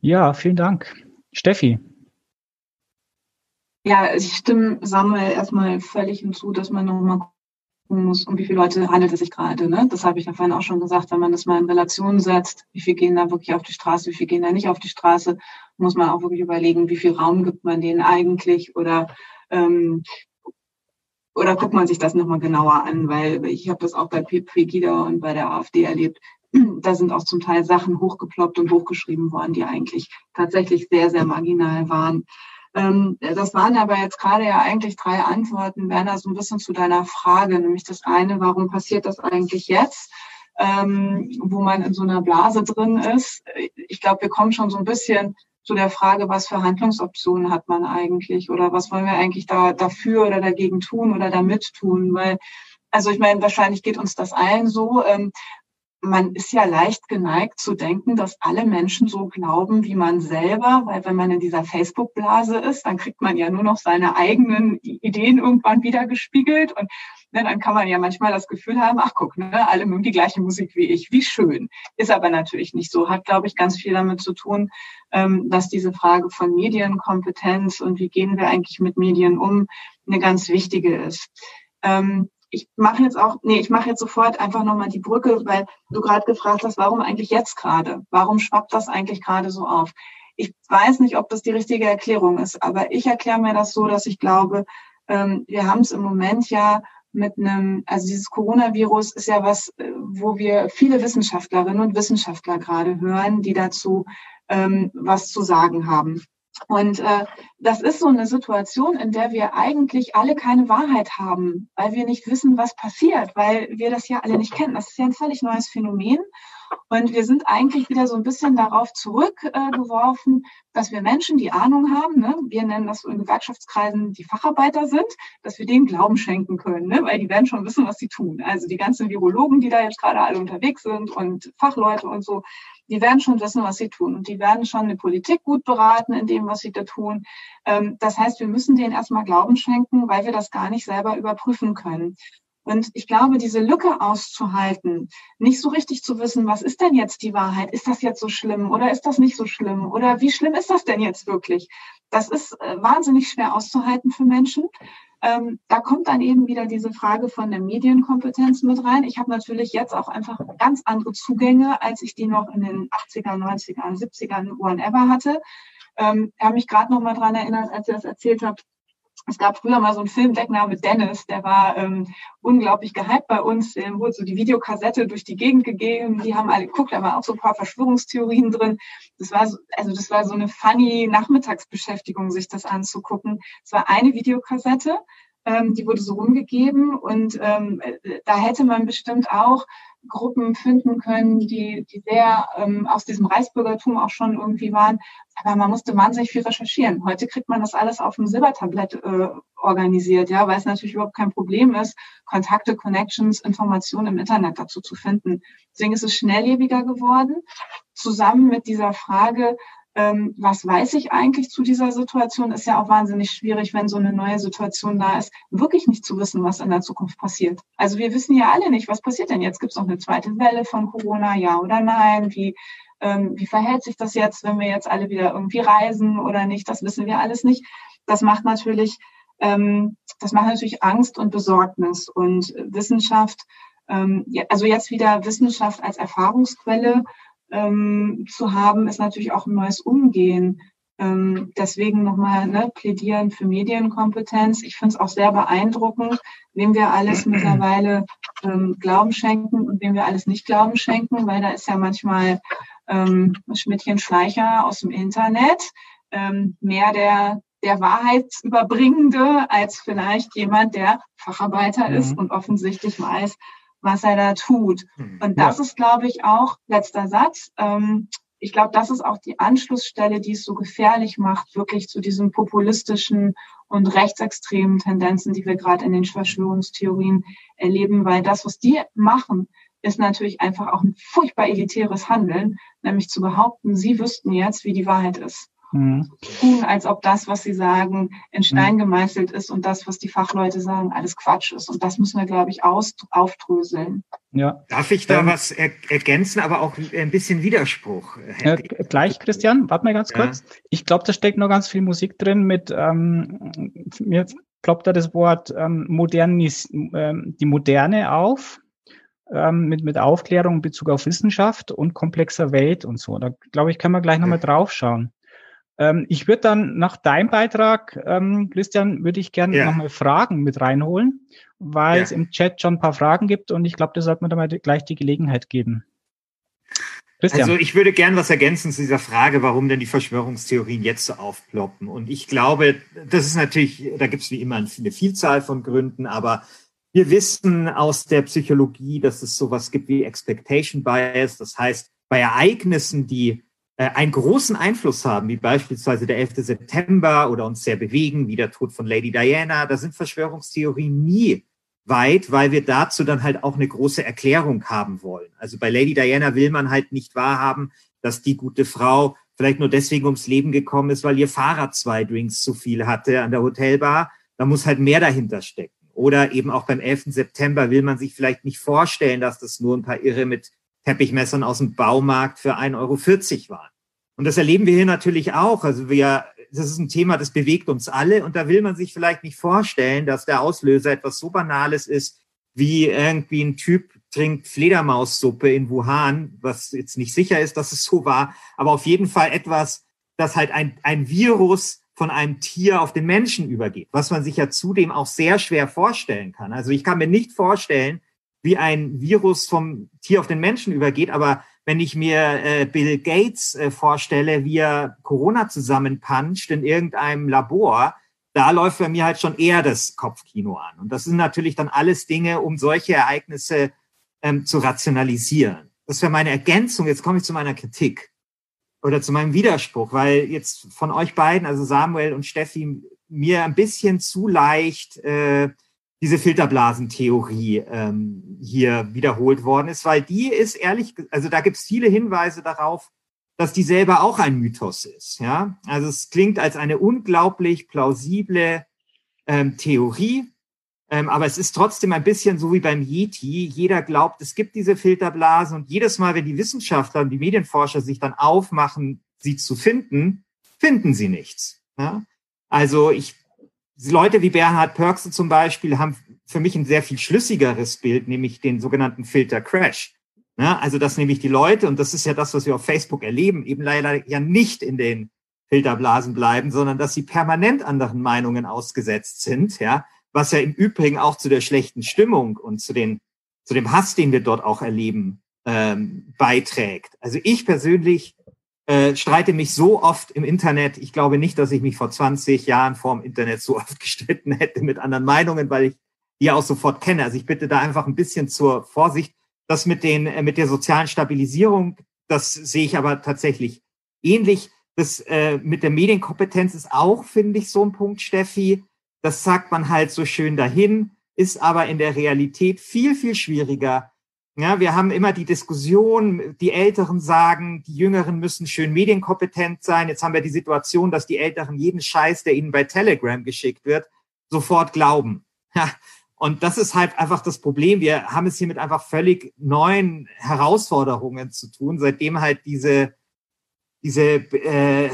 Ja, vielen Dank. Steffi. Ja, ich stimme Samuel erstmal völlig hinzu, dass man nochmal muss, um wie viele Leute handelt es sich gerade. Ne? Das habe ich ja vorhin auch schon gesagt, wenn man das mal in Relation setzt, wie viele gehen da wirklich auf die Straße, wie viele gehen da nicht auf die Straße, muss man auch wirklich überlegen, wie viel Raum gibt man denen eigentlich oder ähm, oder guckt man sich das nochmal genauer an, weil ich habe das auch bei Pegida und bei der AfD erlebt. Da sind auch zum Teil Sachen hochgeploppt und hochgeschrieben worden, die eigentlich tatsächlich sehr, sehr marginal waren. Ähm, das waren aber jetzt gerade ja eigentlich drei Antworten, Werner, so ein bisschen zu deiner Frage, nämlich das eine, warum passiert das eigentlich jetzt? Ähm, wo man in so einer Blase drin ist. Ich glaube, wir kommen schon so ein bisschen zu der Frage, was für Handlungsoptionen hat man eigentlich oder was wollen wir eigentlich da dafür oder dagegen tun oder damit tun, weil also ich meine, wahrscheinlich geht uns das allen so. Ähm, man ist ja leicht geneigt zu denken, dass alle Menschen so glauben wie man selber, weil wenn man in dieser Facebook-Blase ist, dann kriegt man ja nur noch seine eigenen Ideen irgendwann wieder gespiegelt und ne, dann kann man ja manchmal das Gefühl haben, ach guck, ne, alle mögen die gleiche Musik wie ich, wie schön. Ist aber natürlich nicht so, hat, glaube ich, ganz viel damit zu tun, ähm, dass diese Frage von Medienkompetenz und wie gehen wir eigentlich mit Medien um, eine ganz wichtige ist. Ähm, ich mache jetzt auch, nee, ich mache jetzt sofort einfach nochmal die Brücke, weil du gerade gefragt hast, warum eigentlich jetzt gerade? Warum schwappt das eigentlich gerade so auf? Ich weiß nicht, ob das die richtige Erklärung ist, aber ich erkläre mir das so, dass ich glaube, ähm, wir haben es im Moment ja mit einem, also dieses Coronavirus ist ja was, äh, wo wir viele Wissenschaftlerinnen und Wissenschaftler gerade hören, die dazu ähm, was zu sagen haben. Und äh, das ist so eine Situation, in der wir eigentlich alle keine Wahrheit haben, weil wir nicht wissen, was passiert, weil wir das ja alle nicht kennen. Das ist ja ein völlig neues Phänomen. Und wir sind eigentlich wieder so ein bisschen darauf zurückgeworfen, dass wir Menschen, die Ahnung haben, ne, wir nennen das in Gewerkschaftskreisen die Facharbeiter sind, dass wir denen Glauben schenken können, ne, weil die werden schon wissen, was sie tun. Also die ganzen Virologen, die da jetzt gerade alle unterwegs sind und Fachleute und so, die werden schon wissen, was sie tun. Und die werden schon eine Politik gut beraten in dem, was sie da tun. Ähm, das heißt, wir müssen denen erstmal Glauben schenken, weil wir das gar nicht selber überprüfen können. Und ich glaube, diese Lücke auszuhalten, nicht so richtig zu wissen, was ist denn jetzt die Wahrheit? Ist das jetzt so schlimm oder ist das nicht so schlimm? Oder wie schlimm ist das denn jetzt wirklich? Das ist äh, wahnsinnig schwer auszuhalten für Menschen. Ähm, da kommt dann eben wieder diese Frage von der Medienkompetenz mit rein. Ich habe natürlich jetzt auch einfach ganz andere Zugänge, als ich die noch in den 80er, 90er, 70ern, whenever hatte. Ähm, ich habe mich gerade noch mal dran erinnert, als ihr das erzählt habt, es gab früher mal so einen Film, Deckname Dennis, der war ähm, unglaublich gehypt bei uns. Dem wurde so die Videokassette durch die Gegend gegeben. Die haben alle geguckt, da waren auch so ein paar Verschwörungstheorien drin. Das war so, also das war so eine funny Nachmittagsbeschäftigung, sich das anzugucken. Es war eine Videokassette, ähm, die wurde so rumgegeben und ähm, da hätte man bestimmt auch Gruppen finden können, die, die sehr ähm, aus diesem Reichsbürgertum auch schon irgendwie waren. Aber man musste wahnsinnig viel recherchieren. Heute kriegt man das alles auf dem Silbertablett äh, organisiert, ja, weil es natürlich überhaupt kein Problem ist, Kontakte, Connections, Informationen im Internet dazu zu finden. Deswegen ist es schnelllebiger geworden. Zusammen mit dieser Frage, ähm, was weiß ich eigentlich zu dieser Situation, ist ja auch wahnsinnig schwierig, wenn so eine neue Situation da ist, wirklich nicht zu wissen, was in der Zukunft passiert. Also wir wissen ja alle nicht, was passiert denn jetzt? Gibt es noch eine zweite Welle von Corona, ja oder nein? Wie, ähm, wie verhält sich das jetzt, wenn wir jetzt alle wieder irgendwie reisen oder nicht? Das wissen wir alles nicht. Das macht natürlich, ähm, das macht natürlich Angst und Besorgnis und Wissenschaft. Ähm, also jetzt wieder Wissenschaft als Erfahrungsquelle ähm, zu haben, ist natürlich auch ein neues Umgehen. Ähm, deswegen nochmal ne, plädieren für Medienkompetenz. Ich finde es auch sehr beeindruckend, wem wir alles mittlerweile ähm, Glauben schenken und wem wir alles nicht Glauben schenken, weil da ist ja manchmal ähm, Schmidtchen Schleicher aus dem Internet ähm, mehr der der Wahrheitsüberbringende als vielleicht jemand, der Facharbeiter mhm. ist und offensichtlich weiß, was er da tut. Hm. Und das ja. ist, glaube ich, auch, letzter Satz, ähm, ich glaube, das ist auch die Anschlussstelle, die es so gefährlich macht, wirklich zu diesen populistischen und rechtsextremen Tendenzen, die wir gerade in den Verschwörungstheorien erleben, weil das, was die machen, ist natürlich einfach auch ein furchtbar elitäres Handeln, nämlich zu behaupten, sie wüssten jetzt, wie die Wahrheit ist. Mhm. Tun, als ob das, was sie sagen, in Stein mhm. gemeißelt ist und das, was die Fachleute sagen, alles Quatsch ist. Und das müssen wir, glaube ich, aus, aufdröseln. Ja. Darf ich da ähm, was er ergänzen, aber auch ein bisschen Widerspruch? Äh, gleich, Christian, warte mal ganz kurz. Ja. Ich glaube, da steckt noch ganz viel Musik drin mit, ähm, mir ploppt da das Wort ähm, modernis, ähm, die Moderne auf. Ähm, mit, mit Aufklärung in Bezug auf Wissenschaft und komplexer Welt und so. Da glaube ich, können wir gleich nochmal drauf schauen. Ähm, ich würde dann nach deinem Beitrag, ähm, Christian, würde ich gerne ja. nochmal Fragen mit reinholen, weil ja. es im Chat schon ein paar Fragen gibt und ich glaube, da sollte man da mal gleich die Gelegenheit geben. Christian. Also ich würde gern was ergänzen zu dieser Frage, warum denn die Verschwörungstheorien jetzt so aufploppen. Und ich glaube, das ist natürlich, da gibt es wie immer eine Vielzahl von Gründen, aber wir wissen aus der Psychologie, dass es sowas gibt wie Expectation Bias. Das heißt, bei Ereignissen, die einen großen Einfluss haben, wie beispielsweise der 11. September oder uns sehr bewegen, wie der Tod von Lady Diana. Da sind Verschwörungstheorien nie weit, weil wir dazu dann halt auch eine große Erklärung haben wollen. Also bei Lady Diana will man halt nicht wahrhaben, dass die gute Frau vielleicht nur deswegen ums Leben gekommen ist, weil ihr Fahrrad zwei Drinks zu viel hatte an der Hotelbar. Da muss halt mehr dahinter stecken. Oder eben auch beim 11. September will man sich vielleicht nicht vorstellen, dass das nur ein paar Irre mit Teppichmessern aus dem Baumarkt für 1,40 Euro waren. Und das erleben wir hier natürlich auch. Also wir, das ist ein Thema, das bewegt uns alle. Und da will man sich vielleicht nicht vorstellen, dass der Auslöser etwas so Banales ist, wie irgendwie ein Typ trinkt Fledermaussuppe in Wuhan, was jetzt nicht sicher ist, dass es so war, aber auf jeden Fall etwas, das halt ein, ein Virus von einem Tier auf den Menschen übergeht, was man sich ja zudem auch sehr schwer vorstellen kann. Also ich kann mir nicht vorstellen, wie ein Virus vom Tier auf den Menschen übergeht. Aber wenn ich mir äh, Bill Gates äh, vorstelle, wie er Corona zusammenpuncht in irgendeinem Labor, da läuft bei mir halt schon eher das Kopfkino an. Und das sind natürlich dann alles Dinge, um solche Ereignisse ähm, zu rationalisieren. Das wäre meine Ergänzung. Jetzt komme ich zu meiner Kritik oder zu meinem Widerspruch, weil jetzt von euch beiden, also Samuel und Steffi, mir ein bisschen zu leicht äh, diese Filterblasentheorie ähm, hier wiederholt worden ist, weil die ist ehrlich, also da gibt es viele Hinweise darauf, dass die selber auch ein Mythos ist. Ja, also es klingt als eine unglaublich plausible ähm, Theorie, ähm, aber es ist trotzdem ein bisschen so wie beim Yeti. Jeder glaubt, es gibt diese Filterblasen und jedes Mal, wenn die Wissenschaftler und die Medienforscher sich dann aufmachen, sie zu finden, finden sie nichts. Ja? Also ich Leute wie Bernhard Pörksen zum Beispiel haben für mich ein sehr viel schlüssigeres Bild, nämlich den sogenannten Filter Crash. Ja, also dass nämlich die Leute, und das ist ja das, was wir auf Facebook erleben, eben leider ja nicht in den Filterblasen bleiben, sondern dass sie permanent anderen Meinungen ausgesetzt sind, ja, was ja im Übrigen auch zu der schlechten Stimmung und zu den zu dem Hass, den wir dort auch erleben, ähm, beiträgt. Also ich persönlich äh, streite mich so oft im Internet. Ich glaube nicht, dass ich mich vor 20 Jahren vor dem Internet so oft gestritten hätte mit anderen Meinungen, weil ich die auch sofort kenne. Also ich bitte da einfach ein bisschen zur Vorsicht. Das mit den, äh, mit der sozialen Stabilisierung, das sehe ich aber tatsächlich ähnlich. Das äh, mit der Medienkompetenz ist auch, finde ich, so ein Punkt, Steffi. Das sagt man halt so schön dahin, ist aber in der Realität viel, viel schwieriger. Ja, wir haben immer die Diskussion, die Älteren sagen, die Jüngeren müssen schön medienkompetent sein. Jetzt haben wir die Situation, dass die Älteren jeden Scheiß, der ihnen bei Telegram geschickt wird, sofort glauben. Ja, und das ist halt einfach das Problem. Wir haben es hier mit einfach völlig neuen Herausforderungen zu tun, seitdem halt diese, diese äh,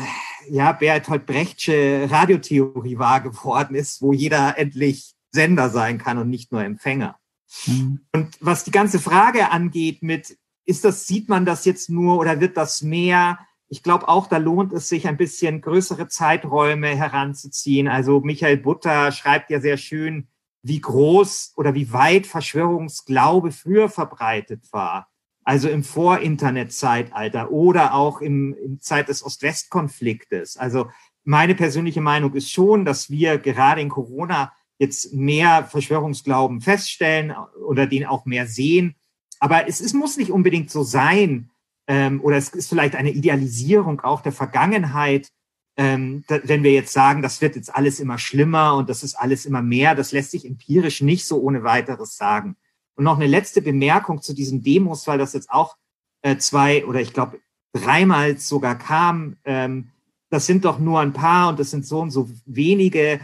ja, Bertolt Brechtsche Radiotheorie wahr geworden ist, wo jeder endlich Sender sein kann und nicht nur Empfänger. Mhm. Und was die ganze Frage angeht mit, ist das, sieht man das jetzt nur oder wird das mehr? Ich glaube auch, da lohnt es sich ein bisschen größere Zeiträume heranzuziehen. Also Michael Butter schreibt ja sehr schön, wie groß oder wie weit Verschwörungsglaube früher verbreitet war. Also im Vor-Internet-Zeitalter oder auch im, im Zeit des Ost-West-Konfliktes. Also meine persönliche Meinung ist schon, dass wir gerade in Corona jetzt mehr Verschwörungsglauben feststellen oder den auch mehr sehen. Aber es, es muss nicht unbedingt so sein, ähm, oder es ist vielleicht eine Idealisierung auch der Vergangenheit, ähm, da, wenn wir jetzt sagen, das wird jetzt alles immer schlimmer und das ist alles immer mehr, das lässt sich empirisch nicht so ohne weiteres sagen. Und noch eine letzte Bemerkung zu diesen Demos, weil das jetzt auch äh, zwei oder ich glaube dreimal sogar kam. Ähm, das sind doch nur ein paar und das sind so und so wenige.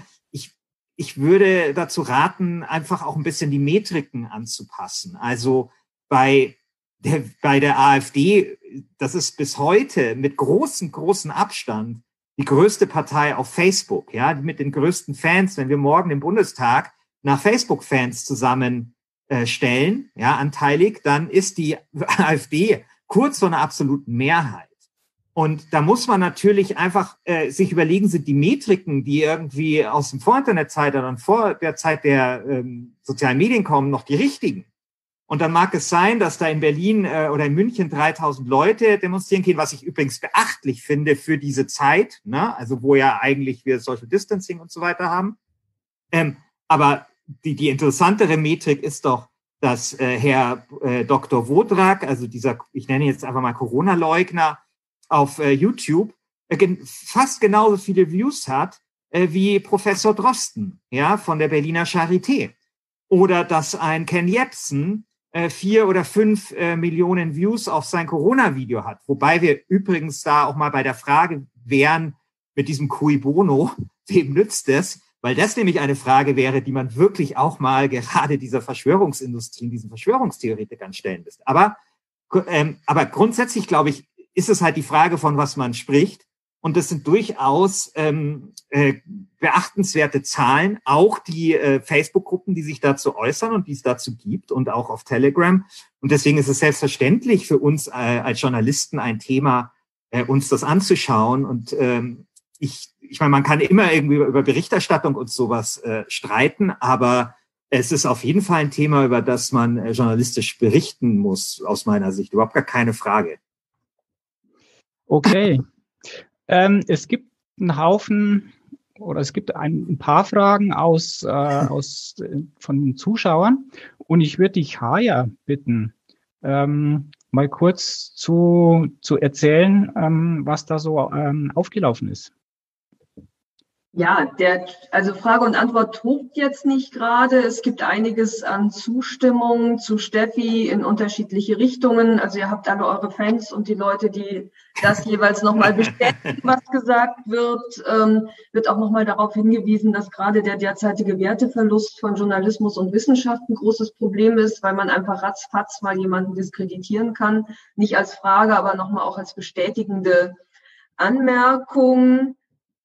Ich, würde dazu raten, einfach auch ein bisschen die Metriken anzupassen. Also bei der, bei der AfD, das ist bis heute mit großem, großem Abstand die größte Partei auf Facebook, ja, mit den größten Fans, wenn wir morgen im Bundestag nach Facebook-Fans zusammenstellen, äh, ja, anteilig, dann ist die AfD kurz vor einer absoluten Mehrheit. Und da muss man natürlich einfach äh, sich überlegen, sind die Metriken, die irgendwie aus dem Vor-Internet-Zeitalter und vor der Zeit der ähm, sozialen Medien kommen, noch die richtigen? Und dann mag es sein, dass da in Berlin äh, oder in München 3000 Leute demonstrieren gehen, was ich übrigens beachtlich finde für diese Zeit, ne? also wo ja eigentlich wir Social Distancing und so weiter haben. Ähm, aber die, die interessantere Metrik ist doch, dass äh, Herr äh, Dr. Wodrak, also dieser, ich nenne jetzt einfach mal Corona-Leugner, auf äh, YouTube äh, fast genauso viele Views hat äh, wie Professor Drosten, ja, von der Berliner Charité. Oder dass ein Ken Jebsen äh, vier oder fünf äh, Millionen Views auf sein Corona-Video hat. Wobei wir übrigens da auch mal bei der Frage wären, mit diesem Cui Bono, wem nützt es? Weil das nämlich eine Frage wäre, die man wirklich auch mal gerade dieser Verschwörungsindustrie, diesen Verschwörungstheoretikern stellen müsste. Aber, ähm, aber grundsätzlich, glaube ich, ist es halt die Frage, von was man spricht. Und das sind durchaus ähm, äh, beachtenswerte Zahlen, auch die äh, Facebook-Gruppen, die sich dazu äußern und die es dazu gibt und auch auf Telegram. Und deswegen ist es selbstverständlich für uns äh, als Journalisten ein Thema, äh, uns das anzuschauen. Und ähm, ich, ich meine, man kann immer irgendwie über Berichterstattung und sowas äh, streiten, aber es ist auf jeden Fall ein Thema, über das man äh, journalistisch berichten muss, aus meiner Sicht. Überhaupt gar keine Frage. Okay. Ähm, es gibt einen Haufen oder es gibt ein, ein paar Fragen aus, äh, aus äh, von den Zuschauern und ich würde dich, Haya, bitten, ähm, mal kurz zu, zu erzählen, ähm, was da so ähm, aufgelaufen ist. Ja, der, also Frage und Antwort tobt jetzt nicht gerade. Es gibt einiges an Zustimmung zu Steffi in unterschiedliche Richtungen. Also ihr habt alle eure Fans und die Leute, die das jeweils nochmal bestätigen, was gesagt wird, ähm, wird auch nochmal darauf hingewiesen, dass gerade der derzeitige Werteverlust von Journalismus und Wissenschaft ein großes Problem ist, weil man einfach ratzfatz mal jemanden diskreditieren kann. Nicht als Frage, aber nochmal auch als bestätigende Anmerkung.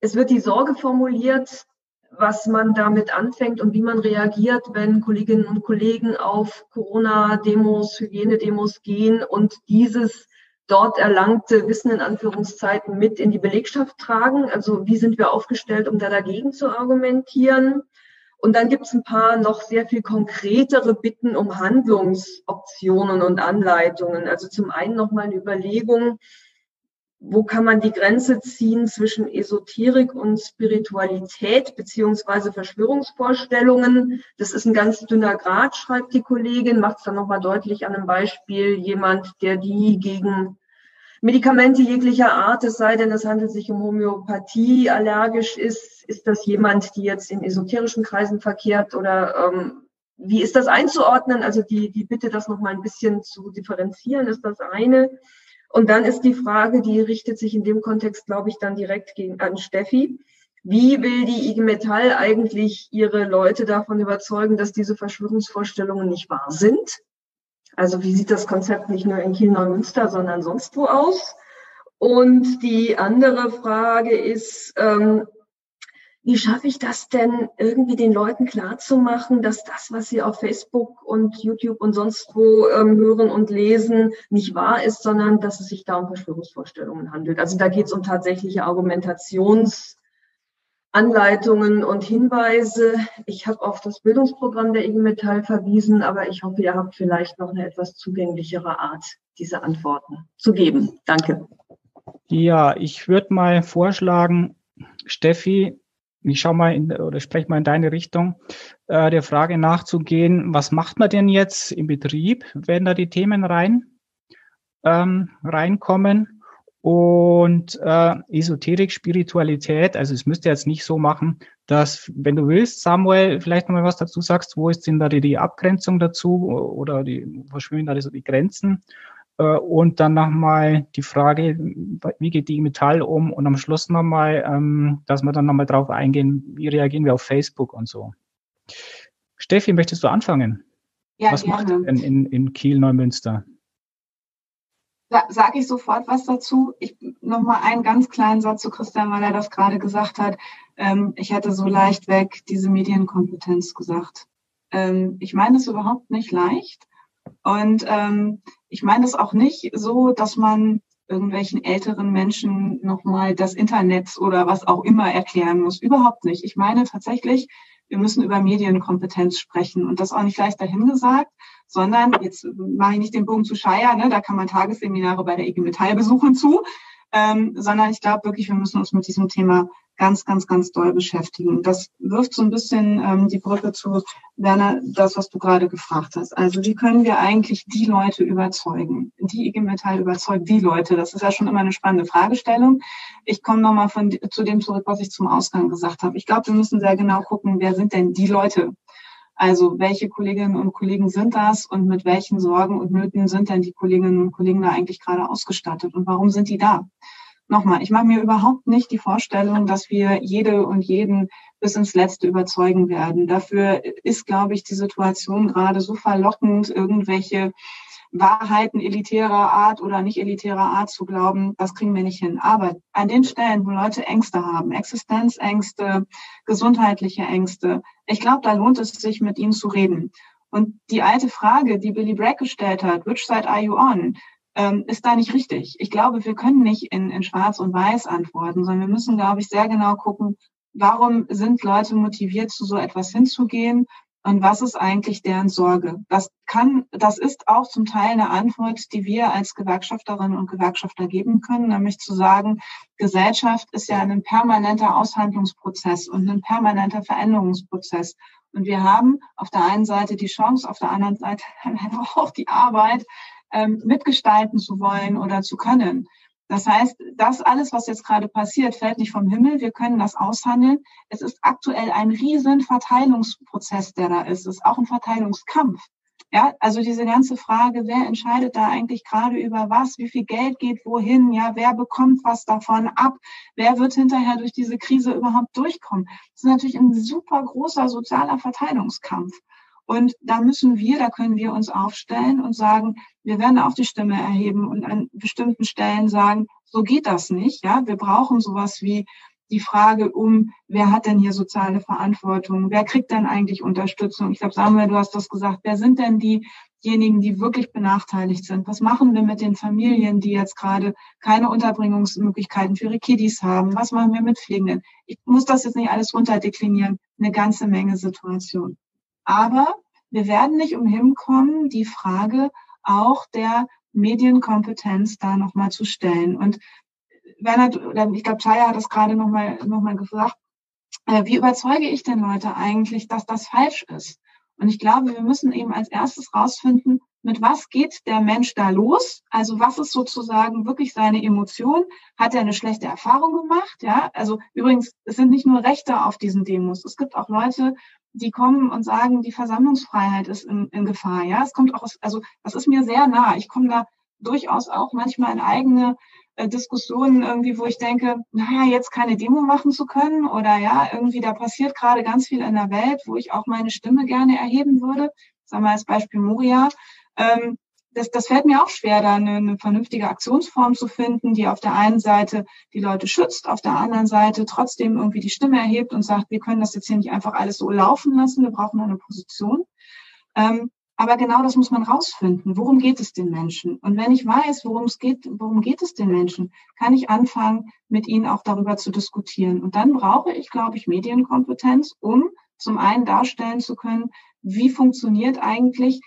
Es wird die Sorge formuliert, was man damit anfängt und wie man reagiert, wenn Kolleginnen und Kollegen auf Corona-Demos, Hygienedemos gehen und dieses dort erlangte Wissen in Anführungszeiten mit in die Belegschaft tragen. Also wie sind wir aufgestellt, um da dagegen zu argumentieren? Und dann gibt es ein paar noch sehr viel konkretere Bitten um Handlungsoptionen und Anleitungen. Also zum einen nochmal eine Überlegung, wo kann man die Grenze ziehen zwischen Esoterik und Spiritualität beziehungsweise Verschwörungsvorstellungen? Das ist ein ganz dünner Grad, schreibt die Kollegin, macht es dann nochmal deutlich an einem Beispiel. Jemand, der die gegen Medikamente jeglicher Art, es sei denn, es handelt sich um Homöopathie, allergisch ist, ist das jemand, die jetzt in esoterischen Kreisen verkehrt oder ähm, wie ist das einzuordnen? Also die, die Bitte, das nochmal ein bisschen zu differenzieren, ist das eine. Und dann ist die Frage, die richtet sich in dem Kontext, glaube ich, dann direkt gegen, an Steffi. Wie will die IG Metall eigentlich ihre Leute davon überzeugen, dass diese Verschwörungsvorstellungen nicht wahr sind? Also wie sieht das Konzept nicht nur in Kiel-Neumünster, sondern sonst wo aus? Und die andere Frage ist, ähm, wie schaffe ich das denn, irgendwie den Leuten klarzumachen, dass das, was sie auf Facebook und YouTube und sonst wo ähm, hören und lesen, nicht wahr ist, sondern dass es sich da um Verschwörungsvorstellungen handelt. Also da geht es um tatsächliche Argumentationsanleitungen und Hinweise. Ich habe auf das Bildungsprogramm der IG Metall verwiesen, aber ich hoffe, ihr habt vielleicht noch eine etwas zugänglichere Art, diese Antworten zu geben. Danke. Ja, ich würde mal vorschlagen, Steffi, ich schau mal in, oder spreche mal in deine Richtung, äh, der Frage nachzugehen, was macht man denn jetzt im Betrieb, wenn da die Themen rein ähm, reinkommen? Und äh, Esoterik, Spiritualität, also es müsste jetzt nicht so machen, dass, wenn du willst, Samuel, vielleicht nochmal was dazu sagst, wo ist denn da die, die Abgrenzung dazu oder die, wo schwimmen da so die Grenzen? Äh, und dann nochmal die Frage, wie geht die Metall um? Und am Schluss nochmal, ähm, dass wir dann nochmal drauf eingehen, wie reagieren wir auf Facebook und so. Steffi, möchtest du anfangen? Ja, was gerne. macht ihr denn in, in Kiel, Neumünster? Da sage ich sofort was dazu. Ich nochmal einen ganz kleinen Satz zu Christian, weil er das gerade gesagt hat. Ähm, ich hätte so leicht weg diese Medienkompetenz gesagt. Ähm, ich meine es überhaupt nicht leicht. Und ähm, ich meine das auch nicht so, dass man irgendwelchen älteren Menschen nochmal das Internet oder was auch immer erklären muss. Überhaupt nicht. Ich meine tatsächlich, wir müssen über Medienkompetenz sprechen und das auch nicht leicht dahingesagt, sondern jetzt mache ich nicht den Bogen zu Scheier, ne, da kann man Tagesseminare bei der IG Metall besuchen zu, ähm, sondern ich glaube wirklich, wir müssen uns mit diesem Thema ganz, ganz, ganz doll beschäftigen. Das wirft so ein bisschen ähm, die Brücke zu, Werner, das, was du gerade gefragt hast. Also wie können wir eigentlich die Leute überzeugen? Die IG Metall überzeugt die Leute. Das ist ja schon immer eine spannende Fragestellung. Ich komme nochmal von zu dem zurück, was ich zum Ausgang gesagt habe. Ich glaube, wir müssen sehr genau gucken, wer sind denn die Leute? Also welche Kolleginnen und Kollegen sind das und mit welchen Sorgen und Nöten sind denn die Kolleginnen und Kollegen da eigentlich gerade ausgestattet und warum sind die da? Nochmal, ich mache mir überhaupt nicht die Vorstellung, dass wir jede und jeden bis ins Letzte überzeugen werden. Dafür ist, glaube ich, die Situation gerade so verlockend, irgendwelche Wahrheiten elitärer Art oder nicht elitärer Art zu glauben, das kriegen wir nicht hin. Aber an den Stellen, wo Leute Ängste haben, Existenzängste, gesundheitliche Ängste, ich glaube, da lohnt es sich, mit ihnen zu reden. Und die alte Frage, die Billy Bragg gestellt hat, which side are you on? Ähm, ist da nicht richtig. Ich glaube, wir können nicht in, in Schwarz und Weiß antworten, sondern wir müssen, glaube ich, sehr genau gucken, warum sind Leute motiviert, zu so etwas hinzugehen und was ist eigentlich deren Sorge? Das kann, das ist auch zum Teil eine Antwort, die wir als Gewerkschafterinnen und Gewerkschafter geben können, nämlich zu sagen, Gesellschaft ist ja ein permanenter Aushandlungsprozess und ein permanenter Veränderungsprozess. Und wir haben auf der einen Seite die Chance, auf der anderen Seite auch die Arbeit, ähm, mitgestalten zu wollen oder zu können. Das heißt, das alles, was jetzt gerade passiert, fällt nicht vom Himmel. Wir können das aushandeln. Es ist aktuell ein riesen Verteilungsprozess, der da ist. Es ist auch ein Verteilungskampf. Ja, also diese ganze Frage, wer entscheidet da eigentlich gerade über was, wie viel Geld geht wohin, ja, wer bekommt was davon ab, wer wird hinterher durch diese Krise überhaupt durchkommen. Das ist natürlich ein super großer sozialer Verteilungskampf. Und da müssen wir, da können wir uns aufstellen und sagen, wir werden auch die Stimme erheben und an bestimmten Stellen sagen, so geht das nicht. Ja, wir brauchen sowas wie die Frage um, wer hat denn hier soziale Verantwortung? Wer kriegt denn eigentlich Unterstützung? Ich glaube, Samuel, du hast das gesagt. Wer sind denn diejenigen, die wirklich benachteiligt sind? Was machen wir mit den Familien, die jetzt gerade keine Unterbringungsmöglichkeiten für ihre Kiddies haben? Was machen wir mit Pflegenden? Ich muss das jetzt nicht alles runterdeklinieren. Eine ganze Menge Situationen. Aber wir werden nicht umhin kommen, die Frage auch der Medienkompetenz da nochmal zu stellen. Und Werner, ich glaube, Chaya hat das gerade nochmal noch mal gefragt, äh, wie überzeuge ich denn Leute eigentlich, dass das falsch ist? Und ich glaube, wir müssen eben als erstes rausfinden, mit was geht der Mensch da los? Also was ist sozusagen wirklich seine Emotion? Hat er eine schlechte Erfahrung gemacht? Ja, also übrigens, es sind nicht nur Rechte auf diesen Demos. Es gibt auch Leute, die kommen und sagen, die Versammlungsfreiheit ist in, in Gefahr. Ja, es kommt auch aus, also das ist mir sehr nah. Ich komme da durchaus auch manchmal in eigene äh, Diskussionen irgendwie, wo ich denke, naja, jetzt keine Demo machen zu können oder ja, irgendwie da passiert gerade ganz viel in der Welt, wo ich auch meine Stimme gerne erheben würde. Sagen wir als Beispiel Moria. Ähm, das, das fällt mir auch schwer, da eine, eine vernünftige Aktionsform zu finden, die auf der einen Seite die Leute schützt, auf der anderen Seite trotzdem irgendwie die Stimme erhebt und sagt, wir können das jetzt hier nicht einfach alles so laufen lassen, wir brauchen eine Position. Ähm, aber genau das muss man rausfinden. Worum geht es den Menschen? Und wenn ich weiß, worum es geht, worum geht es den Menschen, kann ich anfangen, mit ihnen auch darüber zu diskutieren. Und dann brauche ich, glaube ich, Medienkompetenz, um zum einen darstellen zu können, wie funktioniert eigentlich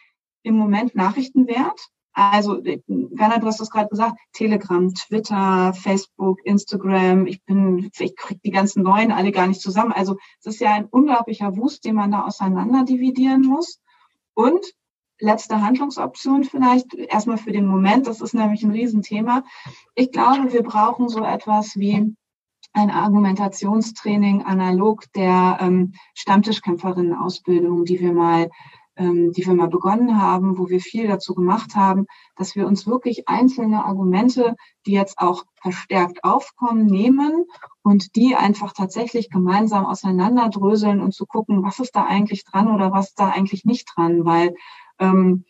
im Moment Nachrichtenwert. Also, Werner, du hast das gerade gesagt, Telegram, Twitter, Facebook, Instagram, ich bin, ich kriege die ganzen neuen alle gar nicht zusammen. Also es ist ja ein unglaublicher Wust, den man da auseinander dividieren muss. Und letzte Handlungsoption vielleicht, erstmal für den Moment, das ist nämlich ein Riesenthema. Ich glaube, wir brauchen so etwas wie ein Argumentationstraining analog der ähm, Stammtischkämpferinnen-Ausbildung, die wir mal die wir mal begonnen haben, wo wir viel dazu gemacht haben, dass wir uns wirklich einzelne Argumente, die jetzt auch verstärkt aufkommen, nehmen und die einfach tatsächlich gemeinsam auseinanderdröseln und zu gucken, was ist da eigentlich dran oder was ist da eigentlich nicht dran, weil ähm,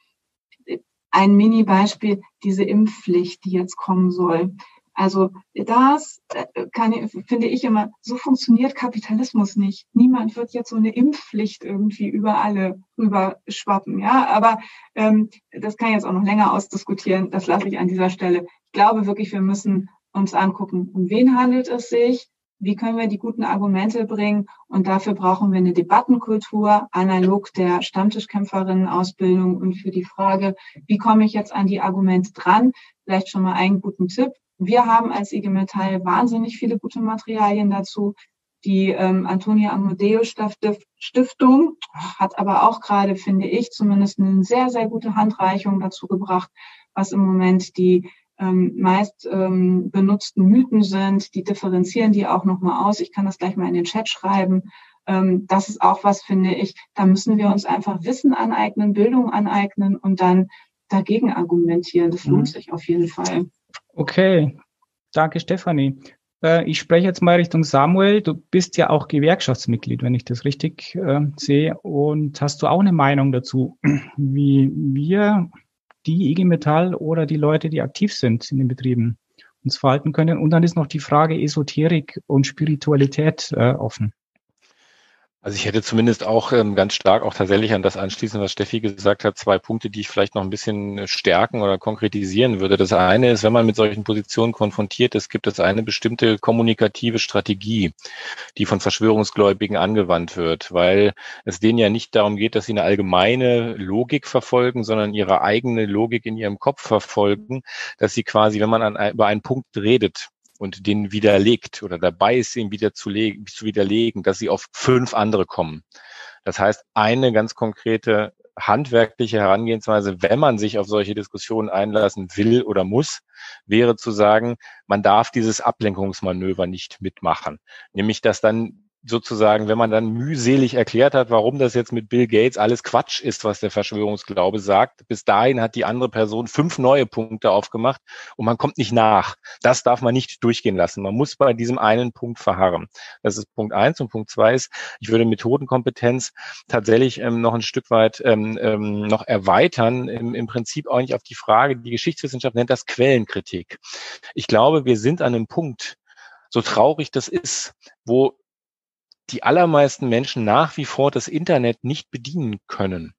ein Mini-Beispiel, diese Impfpflicht, die jetzt kommen soll. Also das äh, kann, finde ich immer, so funktioniert Kapitalismus nicht. Niemand wird jetzt so eine Impfpflicht irgendwie über alle rüber schwappen. Ja, aber ähm, das kann ich jetzt auch noch länger ausdiskutieren. Das lasse ich an dieser Stelle. Ich glaube wirklich, wir müssen uns angucken, um wen handelt es sich, wie können wir die guten Argumente bringen? Und dafür brauchen wir eine Debattenkultur, analog der Stammtischkämpferinnen-Ausbildung. Und für die Frage, wie komme ich jetzt an die Argumente dran? Vielleicht schon mal einen guten Tipp. Wir haben als IG Metall wahnsinnig viele gute Materialien dazu. Die ähm, Antonia Amodeo Stiftung hat aber auch gerade, finde ich, zumindest eine sehr, sehr gute Handreichung dazu gebracht, was im Moment die ähm, meist ähm, benutzten Mythen sind. Die differenzieren die auch nochmal aus. Ich kann das gleich mal in den Chat schreiben. Ähm, das ist auch was, finde ich. Da müssen wir uns einfach Wissen aneignen, Bildung aneignen und dann dagegen argumentieren. Das lohnt mhm. sich auf jeden Fall. Okay, danke Stefanie. Äh, ich spreche jetzt mal Richtung Samuel. Du bist ja auch Gewerkschaftsmitglied, wenn ich das richtig äh, sehe. Und hast du auch eine Meinung dazu, wie wir, die IG Metall oder die Leute, die aktiv sind in den Betrieben, uns verhalten können? Und dann ist noch die Frage Esoterik und Spiritualität äh, offen. Also ich hätte zumindest auch ähm, ganz stark auch tatsächlich an das anschließen, was Steffi gesagt hat, zwei Punkte, die ich vielleicht noch ein bisschen äh, stärken oder konkretisieren würde. Das eine ist, wenn man mit solchen Positionen konfrontiert ist, gibt es eine bestimmte kommunikative Strategie, die von Verschwörungsgläubigen angewandt wird, weil es denen ja nicht darum geht, dass sie eine allgemeine Logik verfolgen, sondern ihre eigene Logik in ihrem Kopf verfolgen, dass sie quasi, wenn man an, über einen Punkt redet, und den widerlegt oder dabei ist, ihn wieder zu, zu widerlegen, dass sie auf fünf andere kommen. Das heißt, eine ganz konkrete handwerkliche Herangehensweise, wenn man sich auf solche Diskussionen einlassen will oder muss, wäre zu sagen, man darf dieses Ablenkungsmanöver nicht mitmachen. Nämlich, dass dann sozusagen, wenn man dann mühselig erklärt hat, warum das jetzt mit Bill Gates alles Quatsch ist, was der Verschwörungsglaube sagt, bis dahin hat die andere Person fünf neue Punkte aufgemacht und man kommt nicht nach. Das darf man nicht durchgehen lassen. Man muss bei diesem einen Punkt verharren. Das ist Punkt eins. Und Punkt zwei ist, ich würde Methodenkompetenz tatsächlich ähm, noch ein Stück weit ähm, ähm, noch erweitern. Im, Im Prinzip auch nicht auf die Frage, die Geschichtswissenschaft nennt das Quellenkritik. Ich glaube, wir sind an einem Punkt, so traurig das ist, wo die allermeisten Menschen nach wie vor das Internet nicht bedienen können.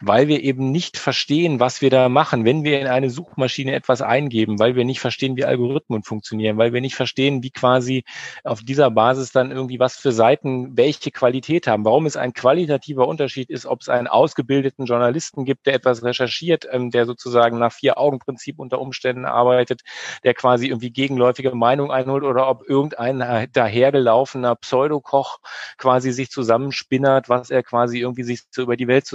Weil wir eben nicht verstehen, was wir da machen, wenn wir in eine Suchmaschine etwas eingeben, weil wir nicht verstehen, wie Algorithmen funktionieren, weil wir nicht verstehen, wie quasi auf dieser Basis dann irgendwie was für Seiten welche Qualität haben, warum es ein qualitativer Unterschied ist, ob es einen ausgebildeten Journalisten gibt, der etwas recherchiert, ähm, der sozusagen nach Vier-Augen-Prinzip unter Umständen arbeitet, der quasi irgendwie gegenläufige Meinung einholt oder ob irgendein dahergelaufener Pseudokoch quasi sich zusammenspinnert, was er quasi irgendwie sich so über die Welt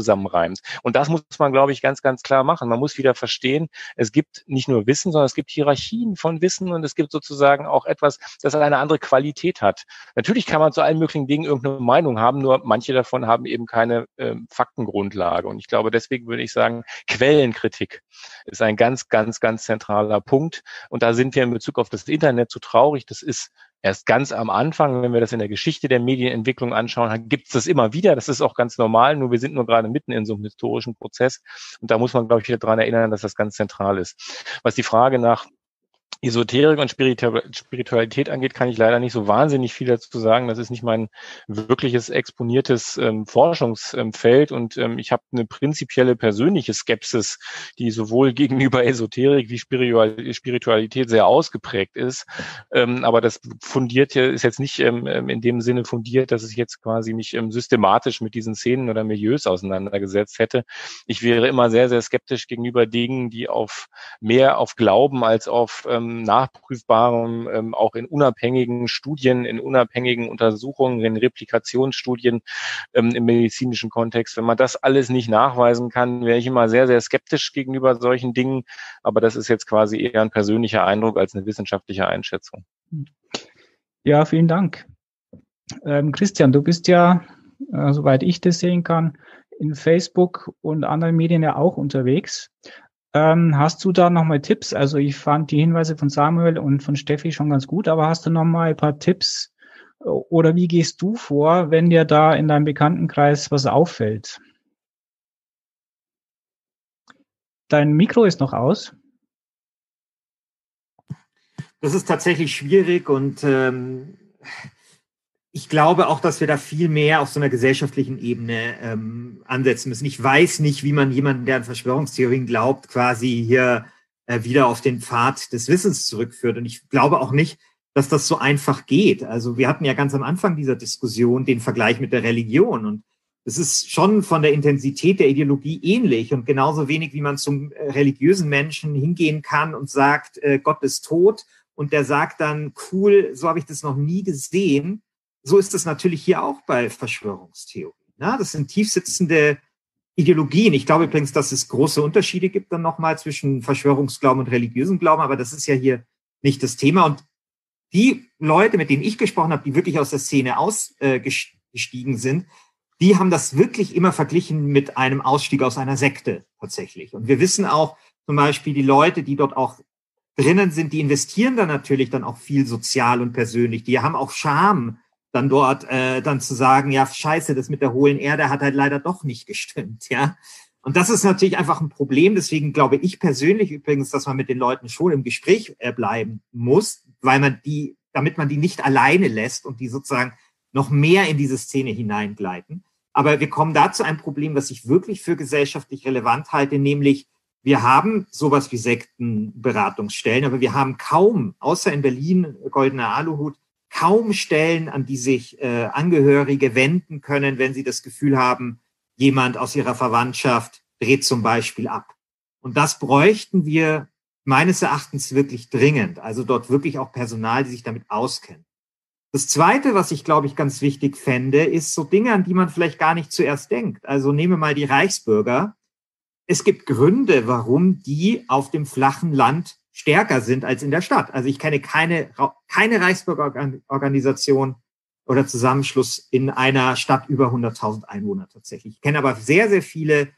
zusammenreimt. Und das muss man, glaube ich, ganz, ganz klar machen. Man muss wieder verstehen, es gibt nicht nur Wissen, sondern es gibt Hierarchien von Wissen und es gibt sozusagen auch etwas, das eine andere Qualität hat. Natürlich kann man zu allen möglichen Dingen irgendeine Meinung haben, nur manche davon haben eben keine äh, Faktengrundlage. Und ich glaube, deswegen würde ich sagen, Quellenkritik ist ein ganz, ganz, ganz zentraler Punkt. Und da sind wir in Bezug auf das Internet zu traurig. Das ist erst ganz am Anfang, wenn wir das in der Geschichte der Medienentwicklung anschauen, gibt es das immer wieder. Das ist auch ganz normal, nur wir sind nur gerade mitten in so einem historischen Prozess. Und da muss man, glaube ich, wieder dran erinnern, dass das ganz zentral ist. Was die Frage nach Esoterik und Spiritualität angeht, kann ich leider nicht so wahnsinnig viel dazu sagen. Das ist nicht mein wirkliches exponiertes ähm, Forschungsfeld und ähm, ich habe eine prinzipielle persönliche Skepsis, die sowohl gegenüber Esoterik wie Spiritualität sehr ausgeprägt ist. Ähm, aber das fundiert ja, ist jetzt nicht ähm, ähm, in dem Sinne fundiert, dass ich jetzt quasi mich ähm, systematisch mit diesen Szenen oder Milieus auseinandergesetzt hätte. Ich wäre immer sehr, sehr skeptisch gegenüber Dingen, die auf mehr auf Glauben als auf ähm, nachprüfbarem, ähm, auch in unabhängigen Studien, in unabhängigen Untersuchungen, in Replikationsstudien ähm, im medizinischen Kontext. Wenn man das alles nicht nachweisen kann, wäre ich immer sehr, sehr skeptisch gegenüber solchen Dingen. Aber das ist jetzt quasi eher ein persönlicher Eindruck als eine wissenschaftliche Einschätzung. Ja, vielen Dank. Ähm, Christian, du bist ja, äh, soweit ich das sehen kann, in Facebook und anderen Medien ja auch unterwegs. Ähm, hast du da nochmal Tipps? Also ich fand die Hinweise von Samuel und von Steffi schon ganz gut, aber hast du nochmal ein paar Tipps oder wie gehst du vor, wenn dir da in deinem Bekanntenkreis was auffällt? Dein Mikro ist noch aus. Das ist tatsächlich schwierig und ähm, ich glaube auch, dass wir da viel mehr auf so einer gesellschaftlichen Ebene ähm, ansetzen müssen. Ich weiß nicht, wie man jemanden, der an Verschwörungstheorien glaubt, quasi hier äh, wieder auf den Pfad des Wissens zurückführt. Und ich glaube auch nicht, dass das so einfach geht. Also wir hatten ja ganz am Anfang dieser Diskussion den Vergleich mit der Religion und es ist schon von der Intensität der Ideologie ähnlich und genauso wenig, wie man zum äh, religiösen Menschen hingehen kann und sagt, äh, Gott ist tot und der sagt dann, cool, so habe ich das noch nie gesehen so ist es natürlich hier auch bei Verschwörungstheorien. Ja, das sind tiefsitzende Ideologien. Ich glaube übrigens, dass es große Unterschiede gibt dann nochmal zwischen Verschwörungsglauben und religiösen Glauben, aber das ist ja hier nicht das Thema. Und die Leute, mit denen ich gesprochen habe, die wirklich aus der Szene ausgestiegen äh, sind, die haben das wirklich immer verglichen mit einem Ausstieg aus einer Sekte tatsächlich. Und wir wissen auch zum Beispiel, die Leute, die dort auch drinnen sind, die investieren dann natürlich dann auch viel sozial und persönlich. Die haben auch Scham dann dort äh, dann zu sagen, ja, scheiße, das mit der hohlen Erde hat halt leider doch nicht gestimmt, ja. Und das ist natürlich einfach ein Problem. Deswegen glaube ich persönlich übrigens, dass man mit den Leuten schon im Gespräch äh, bleiben muss, weil man die, damit man die nicht alleine lässt und die sozusagen noch mehr in diese Szene hineingleiten. Aber wir kommen da zu einem Problem, was ich wirklich für gesellschaftlich relevant halte, nämlich wir haben sowas wie Sektenberatungsstellen, aber wir haben kaum, außer in Berlin, Goldener Aluhut, kaum Stellen, an die sich äh, Angehörige wenden können, wenn sie das Gefühl haben, jemand aus ihrer Verwandtschaft dreht zum Beispiel ab. Und das bräuchten wir meines Erachtens wirklich dringend. Also dort wirklich auch Personal, die sich damit auskennen. Das Zweite, was ich, glaube ich, ganz wichtig fände, ist so Dinge, an die man vielleicht gar nicht zuerst denkt. Also nehme mal die Reichsbürger. Es gibt Gründe, warum die auf dem flachen Land stärker sind als in der Stadt. Also ich kenne keine, keine Reichsbürgerorganisation oder Zusammenschluss in einer Stadt über 100.000 Einwohner tatsächlich. Ich kenne aber sehr, sehr viele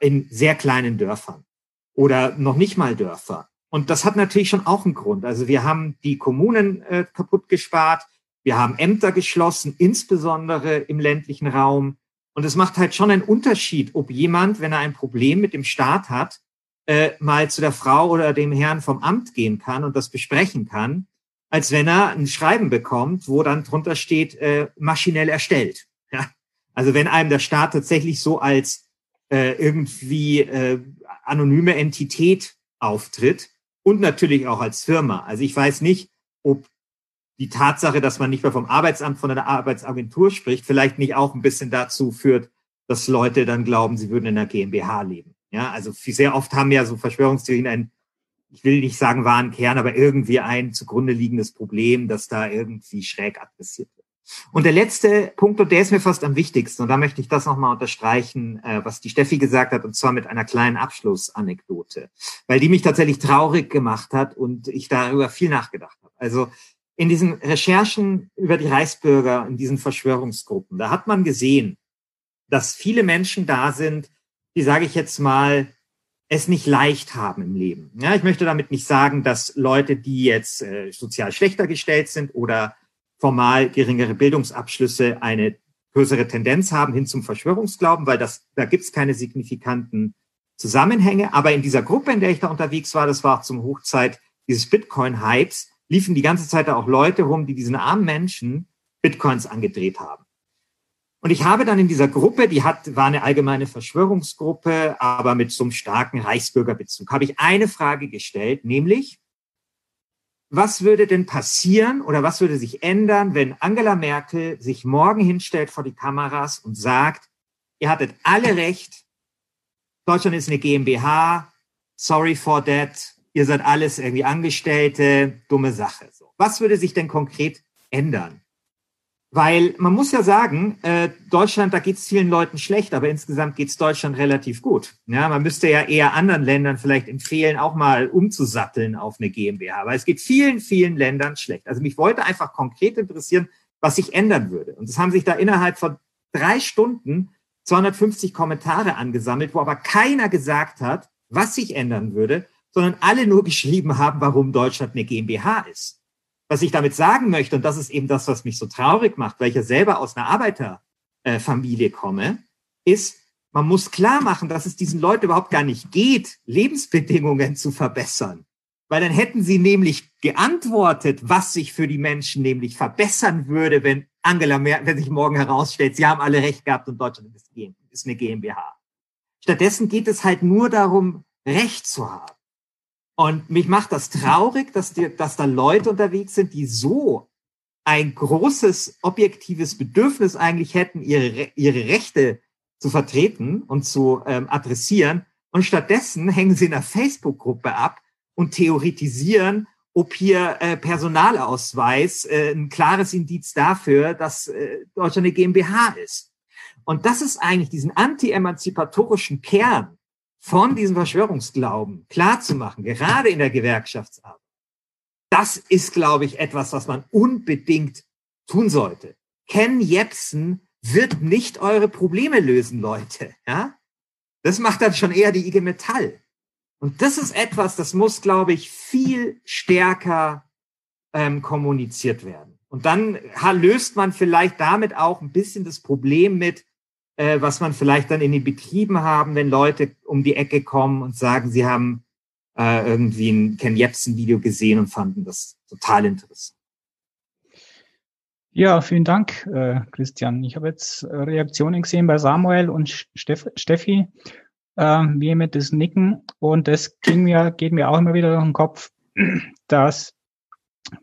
in sehr kleinen Dörfern oder noch nicht mal Dörfer. Und das hat natürlich schon auch einen Grund. Also wir haben die Kommunen äh, kaputt gespart, wir haben Ämter geschlossen, insbesondere im ländlichen Raum. Und es macht halt schon einen Unterschied, ob jemand, wenn er ein Problem mit dem Staat hat, äh, mal zu der Frau oder dem Herrn vom Amt gehen kann und das besprechen kann, als wenn er ein Schreiben bekommt, wo dann drunter steht, äh, maschinell erstellt. Ja? Also wenn einem der Staat tatsächlich so als äh, irgendwie äh, anonyme Entität auftritt und natürlich auch als Firma. Also ich weiß nicht, ob die Tatsache, dass man nicht mehr vom Arbeitsamt, von einer Arbeitsagentur spricht, vielleicht nicht auch ein bisschen dazu führt, dass Leute dann glauben, sie würden in einer GmbH leben. Ja, also sehr oft haben ja so Verschwörungstheorien ein, ich will nicht sagen wahren Kern, aber irgendwie ein zugrunde liegendes Problem, das da irgendwie schräg adressiert wird. Und der letzte Punkt, und der ist mir fast am wichtigsten, und da möchte ich das nochmal unterstreichen, äh, was die Steffi gesagt hat, und zwar mit einer kleinen Abschlussanekdote, weil die mich tatsächlich traurig gemacht hat und ich darüber viel nachgedacht habe. Also in diesen Recherchen über die Reichsbürger, in diesen Verschwörungsgruppen, da hat man gesehen, dass viele Menschen da sind, die, sage ich jetzt mal, es nicht leicht haben im Leben. Ja, ich möchte damit nicht sagen, dass Leute, die jetzt äh, sozial schlechter gestellt sind oder formal geringere Bildungsabschlüsse eine größere Tendenz haben hin zum Verschwörungsglauben, weil das, da gibt es keine signifikanten Zusammenhänge. Aber in dieser Gruppe, in der ich da unterwegs war, das war auch zum Hochzeit dieses Bitcoin-Hypes, liefen die ganze Zeit da auch Leute rum, die diesen armen Menschen Bitcoins angedreht haben. Und ich habe dann in dieser Gruppe, die hat, war eine allgemeine Verschwörungsgruppe, aber mit so einem starken Reichsbürgerbezug, habe ich eine Frage gestellt, nämlich, was würde denn passieren oder was würde sich ändern, wenn Angela Merkel sich morgen hinstellt vor die Kameras und sagt, ihr hattet alle recht, Deutschland ist eine GmbH, sorry for that, ihr seid alles irgendwie Angestellte, dumme Sache. Was würde sich denn konkret ändern? Weil man muss ja sagen, äh, Deutschland, da geht es vielen Leuten schlecht, aber insgesamt geht es Deutschland relativ gut. Ja, man müsste ja eher anderen Ländern vielleicht empfehlen, auch mal umzusatteln auf eine GmbH, weil es geht vielen, vielen Ländern schlecht. Also mich wollte einfach konkret interessieren, was sich ändern würde. Und es haben sich da innerhalb von drei Stunden 250 Kommentare angesammelt, wo aber keiner gesagt hat, was sich ändern würde, sondern alle nur geschrieben haben, warum Deutschland eine GmbH ist. Was ich damit sagen möchte, und das ist eben das, was mich so traurig macht, weil ich ja selber aus einer Arbeiterfamilie komme, ist, man muss klar machen, dass es diesen Leuten überhaupt gar nicht geht, Lebensbedingungen zu verbessern. Weil dann hätten sie nämlich geantwortet, was sich für die Menschen nämlich verbessern würde, wenn Angela Merkel, wenn sich morgen herausstellt, sie haben alle recht gehabt und Deutschland ist eine GmbH. Stattdessen geht es halt nur darum, Recht zu haben. Und mich macht das traurig, dass, die, dass da Leute unterwegs sind, die so ein großes objektives Bedürfnis eigentlich hätten, ihre, ihre Rechte zu vertreten und zu ähm, adressieren. Und stattdessen hängen sie in einer Facebook-Gruppe ab und theoretisieren, ob hier äh, Personalausweis äh, ein klares Indiz dafür, dass äh, Deutschland eine GmbH ist. Und das ist eigentlich diesen anti-emanzipatorischen Kern, von diesem Verschwörungsglauben klarzumachen, gerade in der Gewerkschaftsarbeit, das ist, glaube ich, etwas, was man unbedingt tun sollte. Ken Jepsen wird nicht eure Probleme lösen, Leute. Ja? Das macht dann schon eher die IG Metall. Und das ist etwas, das muss, glaube ich, viel stärker ähm, kommuniziert werden. Und dann löst man vielleicht damit auch ein bisschen das Problem mit, äh, was man vielleicht dann in den Betrieben haben, wenn Leute um die Ecke kommen und sagen, sie haben äh, irgendwie ein Ken Jebsen-Video gesehen und fanden das total interessant. Ja, vielen Dank, äh, Christian. Ich habe jetzt Reaktionen gesehen bei Samuel und Steff Steffi, äh, wie mit das Nicken. Und das ging mir, geht mir auch immer wieder durch den Kopf, dass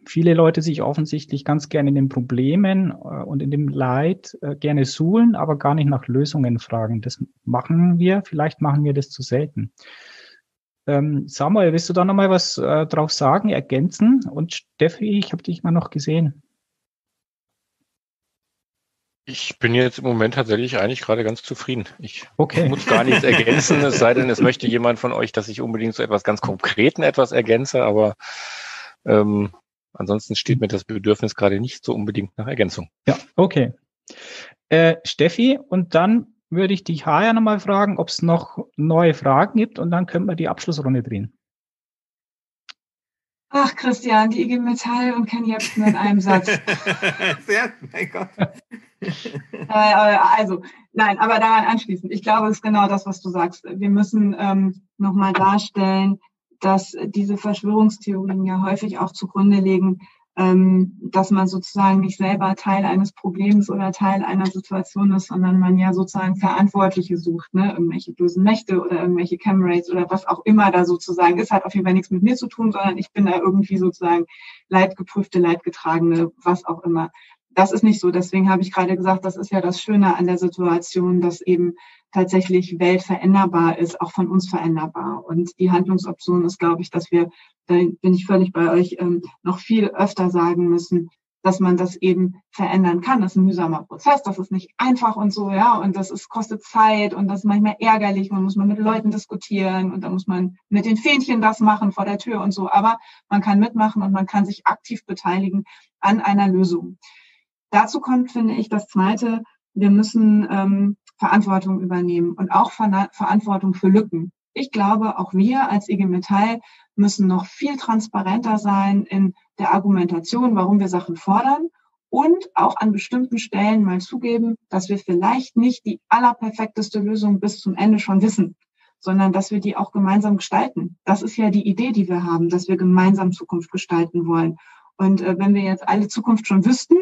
viele Leute sich offensichtlich ganz gerne in den Problemen äh, und in dem Leid äh, gerne suhlen, aber gar nicht nach Lösungen fragen. Das machen wir, vielleicht machen wir das zu selten. Ähm, Samuel, willst du da nochmal was äh, drauf sagen, ergänzen? Und Steffi, ich habe dich mal noch gesehen. Ich bin jetzt im Moment tatsächlich eigentlich gerade ganz zufrieden. Ich okay. muss gar nichts ergänzen, es sei denn, es möchte jemand von euch, dass ich unbedingt so etwas ganz Konkreten etwas ergänze, aber ähm, Ansonsten steht mir das Bedürfnis gerade nicht so unbedingt nach Ergänzung. Ja, okay. Äh, Steffi, und dann würde ich dich Haja nochmal fragen, ob es noch neue Fragen gibt und dann können wir die Abschlussrunde drehen. Ach, Christian, die IG Metall und Ken Jebsen in einem Satz. Sehr, mein Gott. Äh, also, nein, aber daran anschließend. Ich glaube, es ist genau das, was du sagst. Wir müssen ähm, nochmal darstellen, dass diese Verschwörungstheorien ja häufig auch zugrunde legen, ähm, dass man sozusagen nicht selber Teil eines Problems oder Teil einer Situation ist, sondern man ja sozusagen Verantwortliche sucht, ne? irgendwelche bösen Mächte oder irgendwelche Camrates oder was auch immer da sozusagen ist, hat auf jeden Fall nichts mit mir zu tun, sondern ich bin da irgendwie sozusagen leidgeprüfte, leidgetragene, was auch immer. Das ist nicht so. Deswegen habe ich gerade gesagt, das ist ja das Schöne an der Situation, dass eben tatsächlich Welt veränderbar ist, auch von uns veränderbar. Und die Handlungsoption ist, glaube ich, dass wir, da bin ich völlig bei euch, ähm, noch viel öfter sagen müssen, dass man das eben verändern kann. Das ist ein mühsamer Prozess, das ist nicht einfach und so, ja, und das ist, kostet Zeit und das ist manchmal ärgerlich, man muss mal mit Leuten diskutieren und da muss man mit den Fähnchen das machen vor der Tür und so, aber man kann mitmachen und man kann sich aktiv beteiligen an einer Lösung. Dazu kommt, finde ich, das Zweite, wir müssen ähm, Verantwortung übernehmen und auch Verantwortung für Lücken. Ich glaube, auch wir als IG Metall müssen noch viel transparenter sein in der Argumentation, warum wir Sachen fordern und auch an bestimmten Stellen mal zugeben, dass wir vielleicht nicht die allerperfekteste Lösung bis zum Ende schon wissen, sondern dass wir die auch gemeinsam gestalten. Das ist ja die Idee, die wir haben, dass wir gemeinsam Zukunft gestalten wollen. Und äh, wenn wir jetzt alle Zukunft schon wüssten,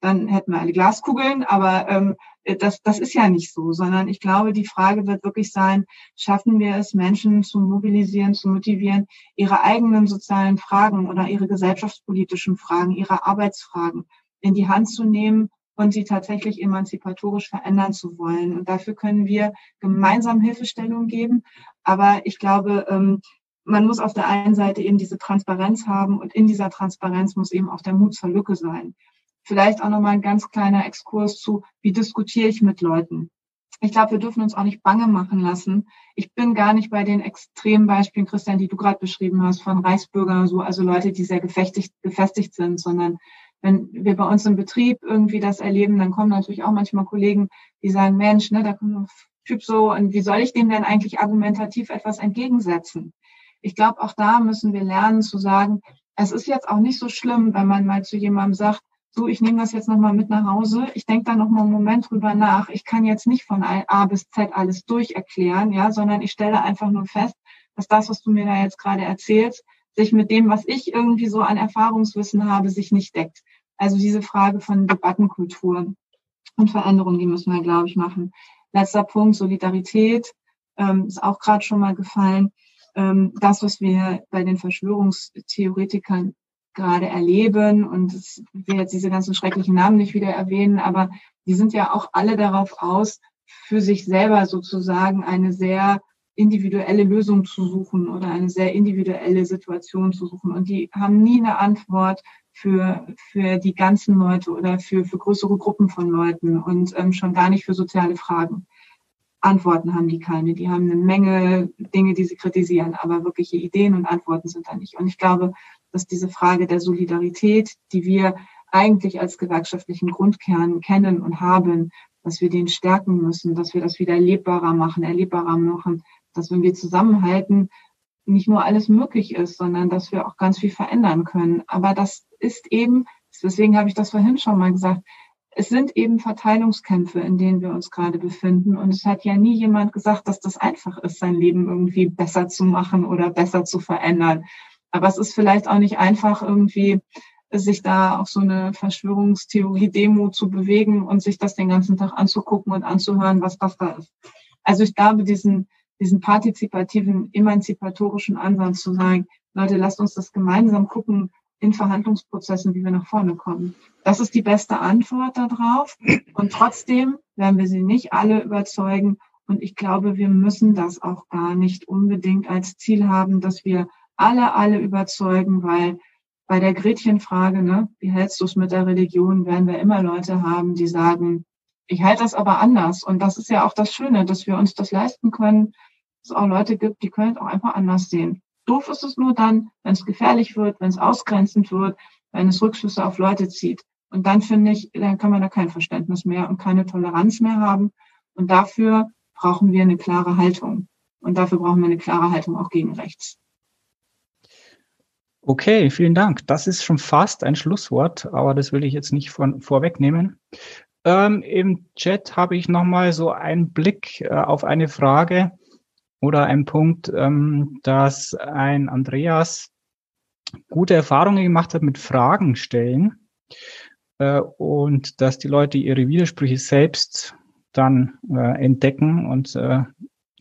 dann hätten wir alle Glaskugeln, aber ähm, das, das ist ja nicht so, sondern ich glaube, die Frage wird wirklich sein, schaffen wir es, Menschen zu mobilisieren, zu motivieren, ihre eigenen sozialen Fragen oder ihre gesellschaftspolitischen Fragen, ihre Arbeitsfragen in die Hand zu nehmen und sie tatsächlich emanzipatorisch verändern zu wollen. Und dafür können wir gemeinsam Hilfestellung geben. Aber ich glaube, ähm, man muss auf der einen Seite eben diese Transparenz haben und in dieser Transparenz muss eben auch der Mut zur Lücke sein. Vielleicht auch nochmal ein ganz kleiner Exkurs zu, wie diskutiere ich mit Leuten. Ich glaube, wir dürfen uns auch nicht bange machen lassen. Ich bin gar nicht bei den extremen Beispielen, Christian, die du gerade beschrieben hast, von Reichsbürgern so, also Leute, die sehr gefestigt, gefestigt sind, sondern wenn wir bei uns im Betrieb irgendwie das erleben, dann kommen natürlich auch manchmal Kollegen, die sagen, Mensch, ne, da kommt ein Typ so, und wie soll ich dem denn eigentlich argumentativ etwas entgegensetzen? Ich glaube, auch da müssen wir lernen zu sagen, es ist jetzt auch nicht so schlimm, wenn man mal zu jemandem sagt, so, ich nehme das jetzt nochmal mit nach Hause. Ich denke da nochmal einen Moment drüber nach. Ich kann jetzt nicht von A bis Z alles durcherklären, ja, sondern ich stelle einfach nur fest, dass das, was du mir da jetzt gerade erzählst, sich mit dem, was ich irgendwie so an Erfahrungswissen habe, sich nicht deckt. Also diese Frage von Debattenkultur und Veränderungen, die müssen wir, glaube ich, machen. Letzter Punkt, Solidarität, ähm, ist auch gerade schon mal gefallen. Ähm, das, was wir bei den Verschwörungstheoretikern gerade erleben. Und ich will jetzt diese ganzen schrecklichen Namen nicht wieder erwähnen, aber die sind ja auch alle darauf aus, für sich selber sozusagen eine sehr individuelle Lösung zu suchen oder eine sehr individuelle Situation zu suchen. Und die haben nie eine Antwort für, für die ganzen Leute oder für, für größere Gruppen von Leuten und ähm, schon gar nicht für soziale Fragen. Antworten haben die keine. Die haben eine Menge Dinge, die sie kritisieren, aber wirkliche Ideen und Antworten sind da nicht. Und ich glaube, dass diese Frage der Solidarität, die wir eigentlich als gewerkschaftlichen Grundkern kennen und haben, dass wir den stärken müssen, dass wir das wieder erlebbarer machen, erlebbarer machen, dass wenn wir zusammenhalten, nicht nur alles möglich ist, sondern dass wir auch ganz viel verändern können. Aber das ist eben, deswegen habe ich das vorhin schon mal gesagt, es sind eben Verteilungskämpfe, in denen wir uns gerade befinden. Und es hat ja nie jemand gesagt, dass das einfach ist, sein Leben irgendwie besser zu machen oder besser zu verändern. Aber es ist vielleicht auch nicht einfach, irgendwie sich da auf so eine Verschwörungstheorie-Demo zu bewegen und sich das den ganzen Tag anzugucken und anzuhören, was das da ist. Also ich glaube, diesen, diesen partizipativen, emanzipatorischen Ansatz zu sagen, Leute, lasst uns das gemeinsam gucken in Verhandlungsprozessen, wie wir nach vorne kommen. Das ist die beste Antwort darauf. Und trotzdem werden wir sie nicht alle überzeugen. Und ich glaube, wir müssen das auch gar nicht unbedingt als Ziel haben, dass wir alle, alle überzeugen, weil bei der Gretchenfrage, ne, wie hältst du es mit der Religion, werden wir immer Leute haben, die sagen, ich halte das aber anders. Und das ist ja auch das Schöne, dass wir uns das leisten können, dass es auch Leute gibt, die können es auch einfach anders sehen. Doof ist es nur dann, wenn es gefährlich wird, wenn es ausgrenzend wird, wenn es Rückschlüsse auf Leute zieht. Und dann finde ich, dann kann man da kein Verständnis mehr und keine Toleranz mehr haben. Und dafür brauchen wir eine klare Haltung. Und dafür brauchen wir eine klare Haltung auch gegen rechts. Okay, vielen Dank. Das ist schon fast ein Schlusswort, aber das will ich jetzt nicht von, vorwegnehmen. Ähm, Im Chat habe ich nochmal so einen Blick äh, auf eine Frage oder einen Punkt, ähm, dass ein Andreas gute Erfahrungen gemacht hat mit Fragen stellen äh, und dass die Leute ihre Widersprüche selbst dann äh, entdecken und äh,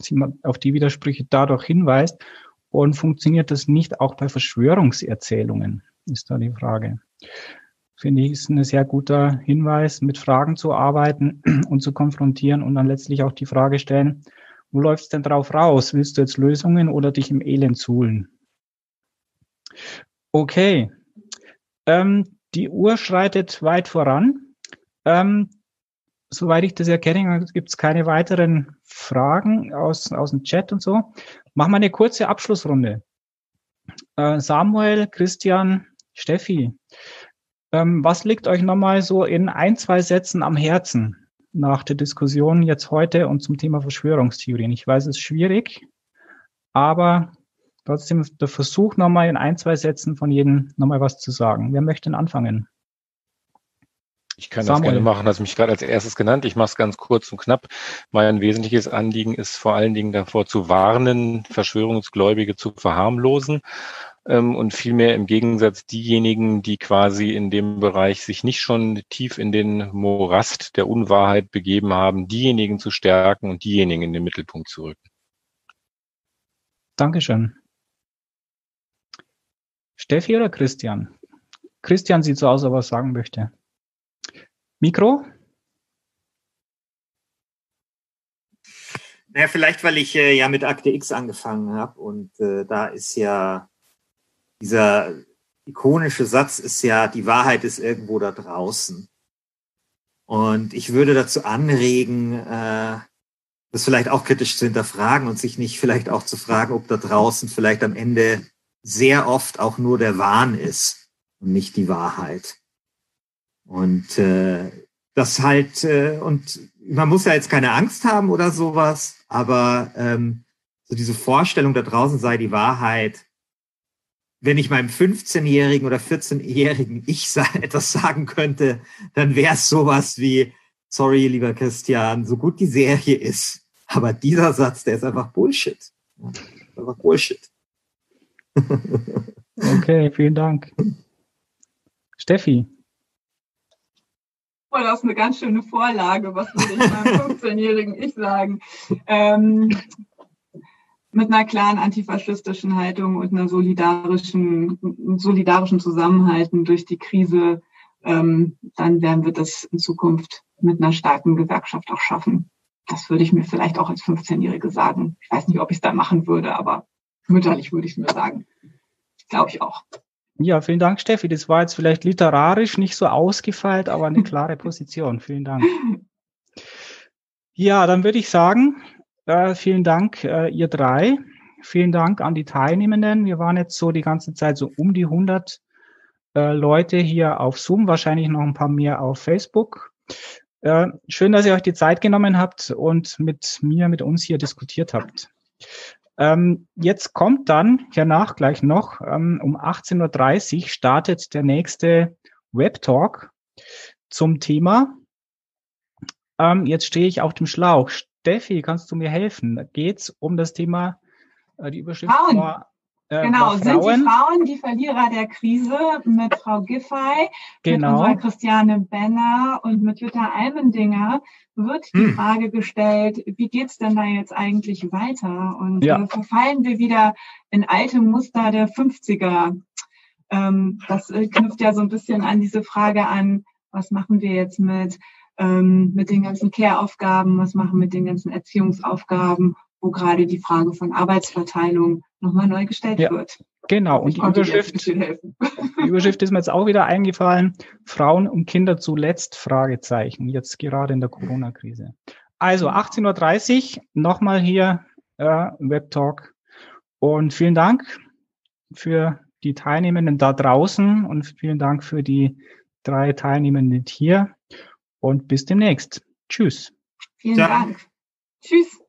sie auf die Widersprüche dadurch hinweist. Und funktioniert das nicht auch bei Verschwörungserzählungen, ist da die Frage. Finde ich, ist ein sehr guter Hinweis, mit Fragen zu arbeiten und zu konfrontieren und dann letztlich auch die Frage stellen, wo läuft's denn drauf raus? Willst du jetzt Lösungen oder dich im Elend suhlen? Okay. Ähm, die Uhr schreitet weit voran. Ähm, soweit ich das erkenne, gibt es keine weiteren Fragen aus, aus dem Chat und so. Machen wir eine kurze Abschlussrunde. Äh, Samuel, Christian, Steffi, ähm, was liegt euch nochmal so in ein, zwei Sätzen am Herzen nach der Diskussion jetzt heute und zum Thema Verschwörungstheorien? Ich weiß, es ist schwierig, aber trotzdem der Versuch nochmal in ein, zwei Sätzen von jedem nochmal was zu sagen. Wer möchte denn anfangen? Ich kann Samuel. das gerne machen, hast mich gerade als erstes genannt. Ich mache es ganz kurz und knapp. Mein wesentliches Anliegen ist vor allen Dingen davor zu warnen, Verschwörungsgläubige zu verharmlosen ähm, und vielmehr im Gegensatz diejenigen, die quasi in dem Bereich sich nicht schon tief in den Morast der Unwahrheit begeben haben, diejenigen zu stärken und diejenigen in den Mittelpunkt zu rücken. Dankeschön. Steffi oder Christian? Christian sieht so aus, ob er was sagen möchte. Mikro? Naja, vielleicht, weil ich äh, ja mit Akte X angefangen habe und äh, da ist ja dieser ikonische Satz ist ja, die Wahrheit ist irgendwo da draußen. Und ich würde dazu anregen, äh, das vielleicht auch kritisch zu hinterfragen und sich nicht vielleicht auch zu fragen, ob da draußen vielleicht am Ende sehr oft auch nur der Wahn ist und nicht die Wahrheit. Und äh, das halt, äh, und man muss ja jetzt keine Angst haben oder sowas, aber ähm, so diese Vorstellung, da draußen sei die Wahrheit, wenn ich meinem 15-jährigen oder 14-jährigen Ich etwas sagen könnte, dann wäre es sowas wie, sorry, lieber Christian, so gut die Serie ist, aber dieser Satz, der ist einfach Bullshit. Einfach Bullshit. okay, vielen Dank. Steffi. Oh, das ist eine ganz schöne Vorlage. Was würde ich meinem 15-jährigen Ich sagen? Ähm, mit einer klaren antifaschistischen Haltung und einer solidarischen, solidarischen Zusammenhalten durch die Krise, ähm, dann werden wir das in Zukunft mit einer starken Gewerkschaft auch schaffen. Das würde ich mir vielleicht auch als 15-Jährige sagen. Ich weiß nicht, ob ich es da machen würde, aber mütterlich würde ich es mir sagen. Glaube ich auch. Ja, vielen Dank, Steffi. Das war jetzt vielleicht literarisch nicht so ausgefeilt, aber eine klare Position. Vielen Dank. Ja, dann würde ich sagen, äh, vielen Dank, äh, ihr drei. Vielen Dank an die Teilnehmenden. Wir waren jetzt so die ganze Zeit so um die 100 äh, Leute hier auf Zoom, wahrscheinlich noch ein paar mehr auf Facebook. Äh, schön, dass ihr euch die Zeit genommen habt und mit mir, mit uns hier diskutiert habt. Ähm, jetzt kommt dann hernach gleich noch, ähm, um 18.30 Uhr startet der nächste Web Talk zum Thema. Ähm, jetzt stehe ich auf dem Schlauch. Steffi, kannst du mir helfen? Da geht's um das Thema, äh, die Überschrift Frauen. War, äh, genau, sind die Frauen die Verlierer der Krise mit Frau Giffey, genau. mit unserer Christiane Benner und mit Jutta Almendinger wird die hm. Frage gestellt, wie geht's denn da jetzt eigentlich weiter? Und ja. äh, verfallen wir wieder in alte Muster der 50er? Ähm, das äh, knüpft ja so ein bisschen an diese Frage an, was machen wir jetzt mit, ähm, mit den ganzen Care-Aufgaben, was machen wir mit den ganzen Erziehungsaufgaben, wo gerade die Frage von Arbeitsverteilung nochmal neu gestellt ja. wird. Genau, und die Überschrift, die Überschrift ist mir jetzt auch wieder eingefallen. Frauen und Kinder zuletzt, Fragezeichen, jetzt gerade in der Corona-Krise. Also 18.30 Uhr, nochmal hier äh, Web Talk. Und vielen Dank für die Teilnehmenden da draußen und vielen Dank für die drei Teilnehmenden hier. Und bis demnächst. Tschüss. Vielen ja. Dank. Tschüss.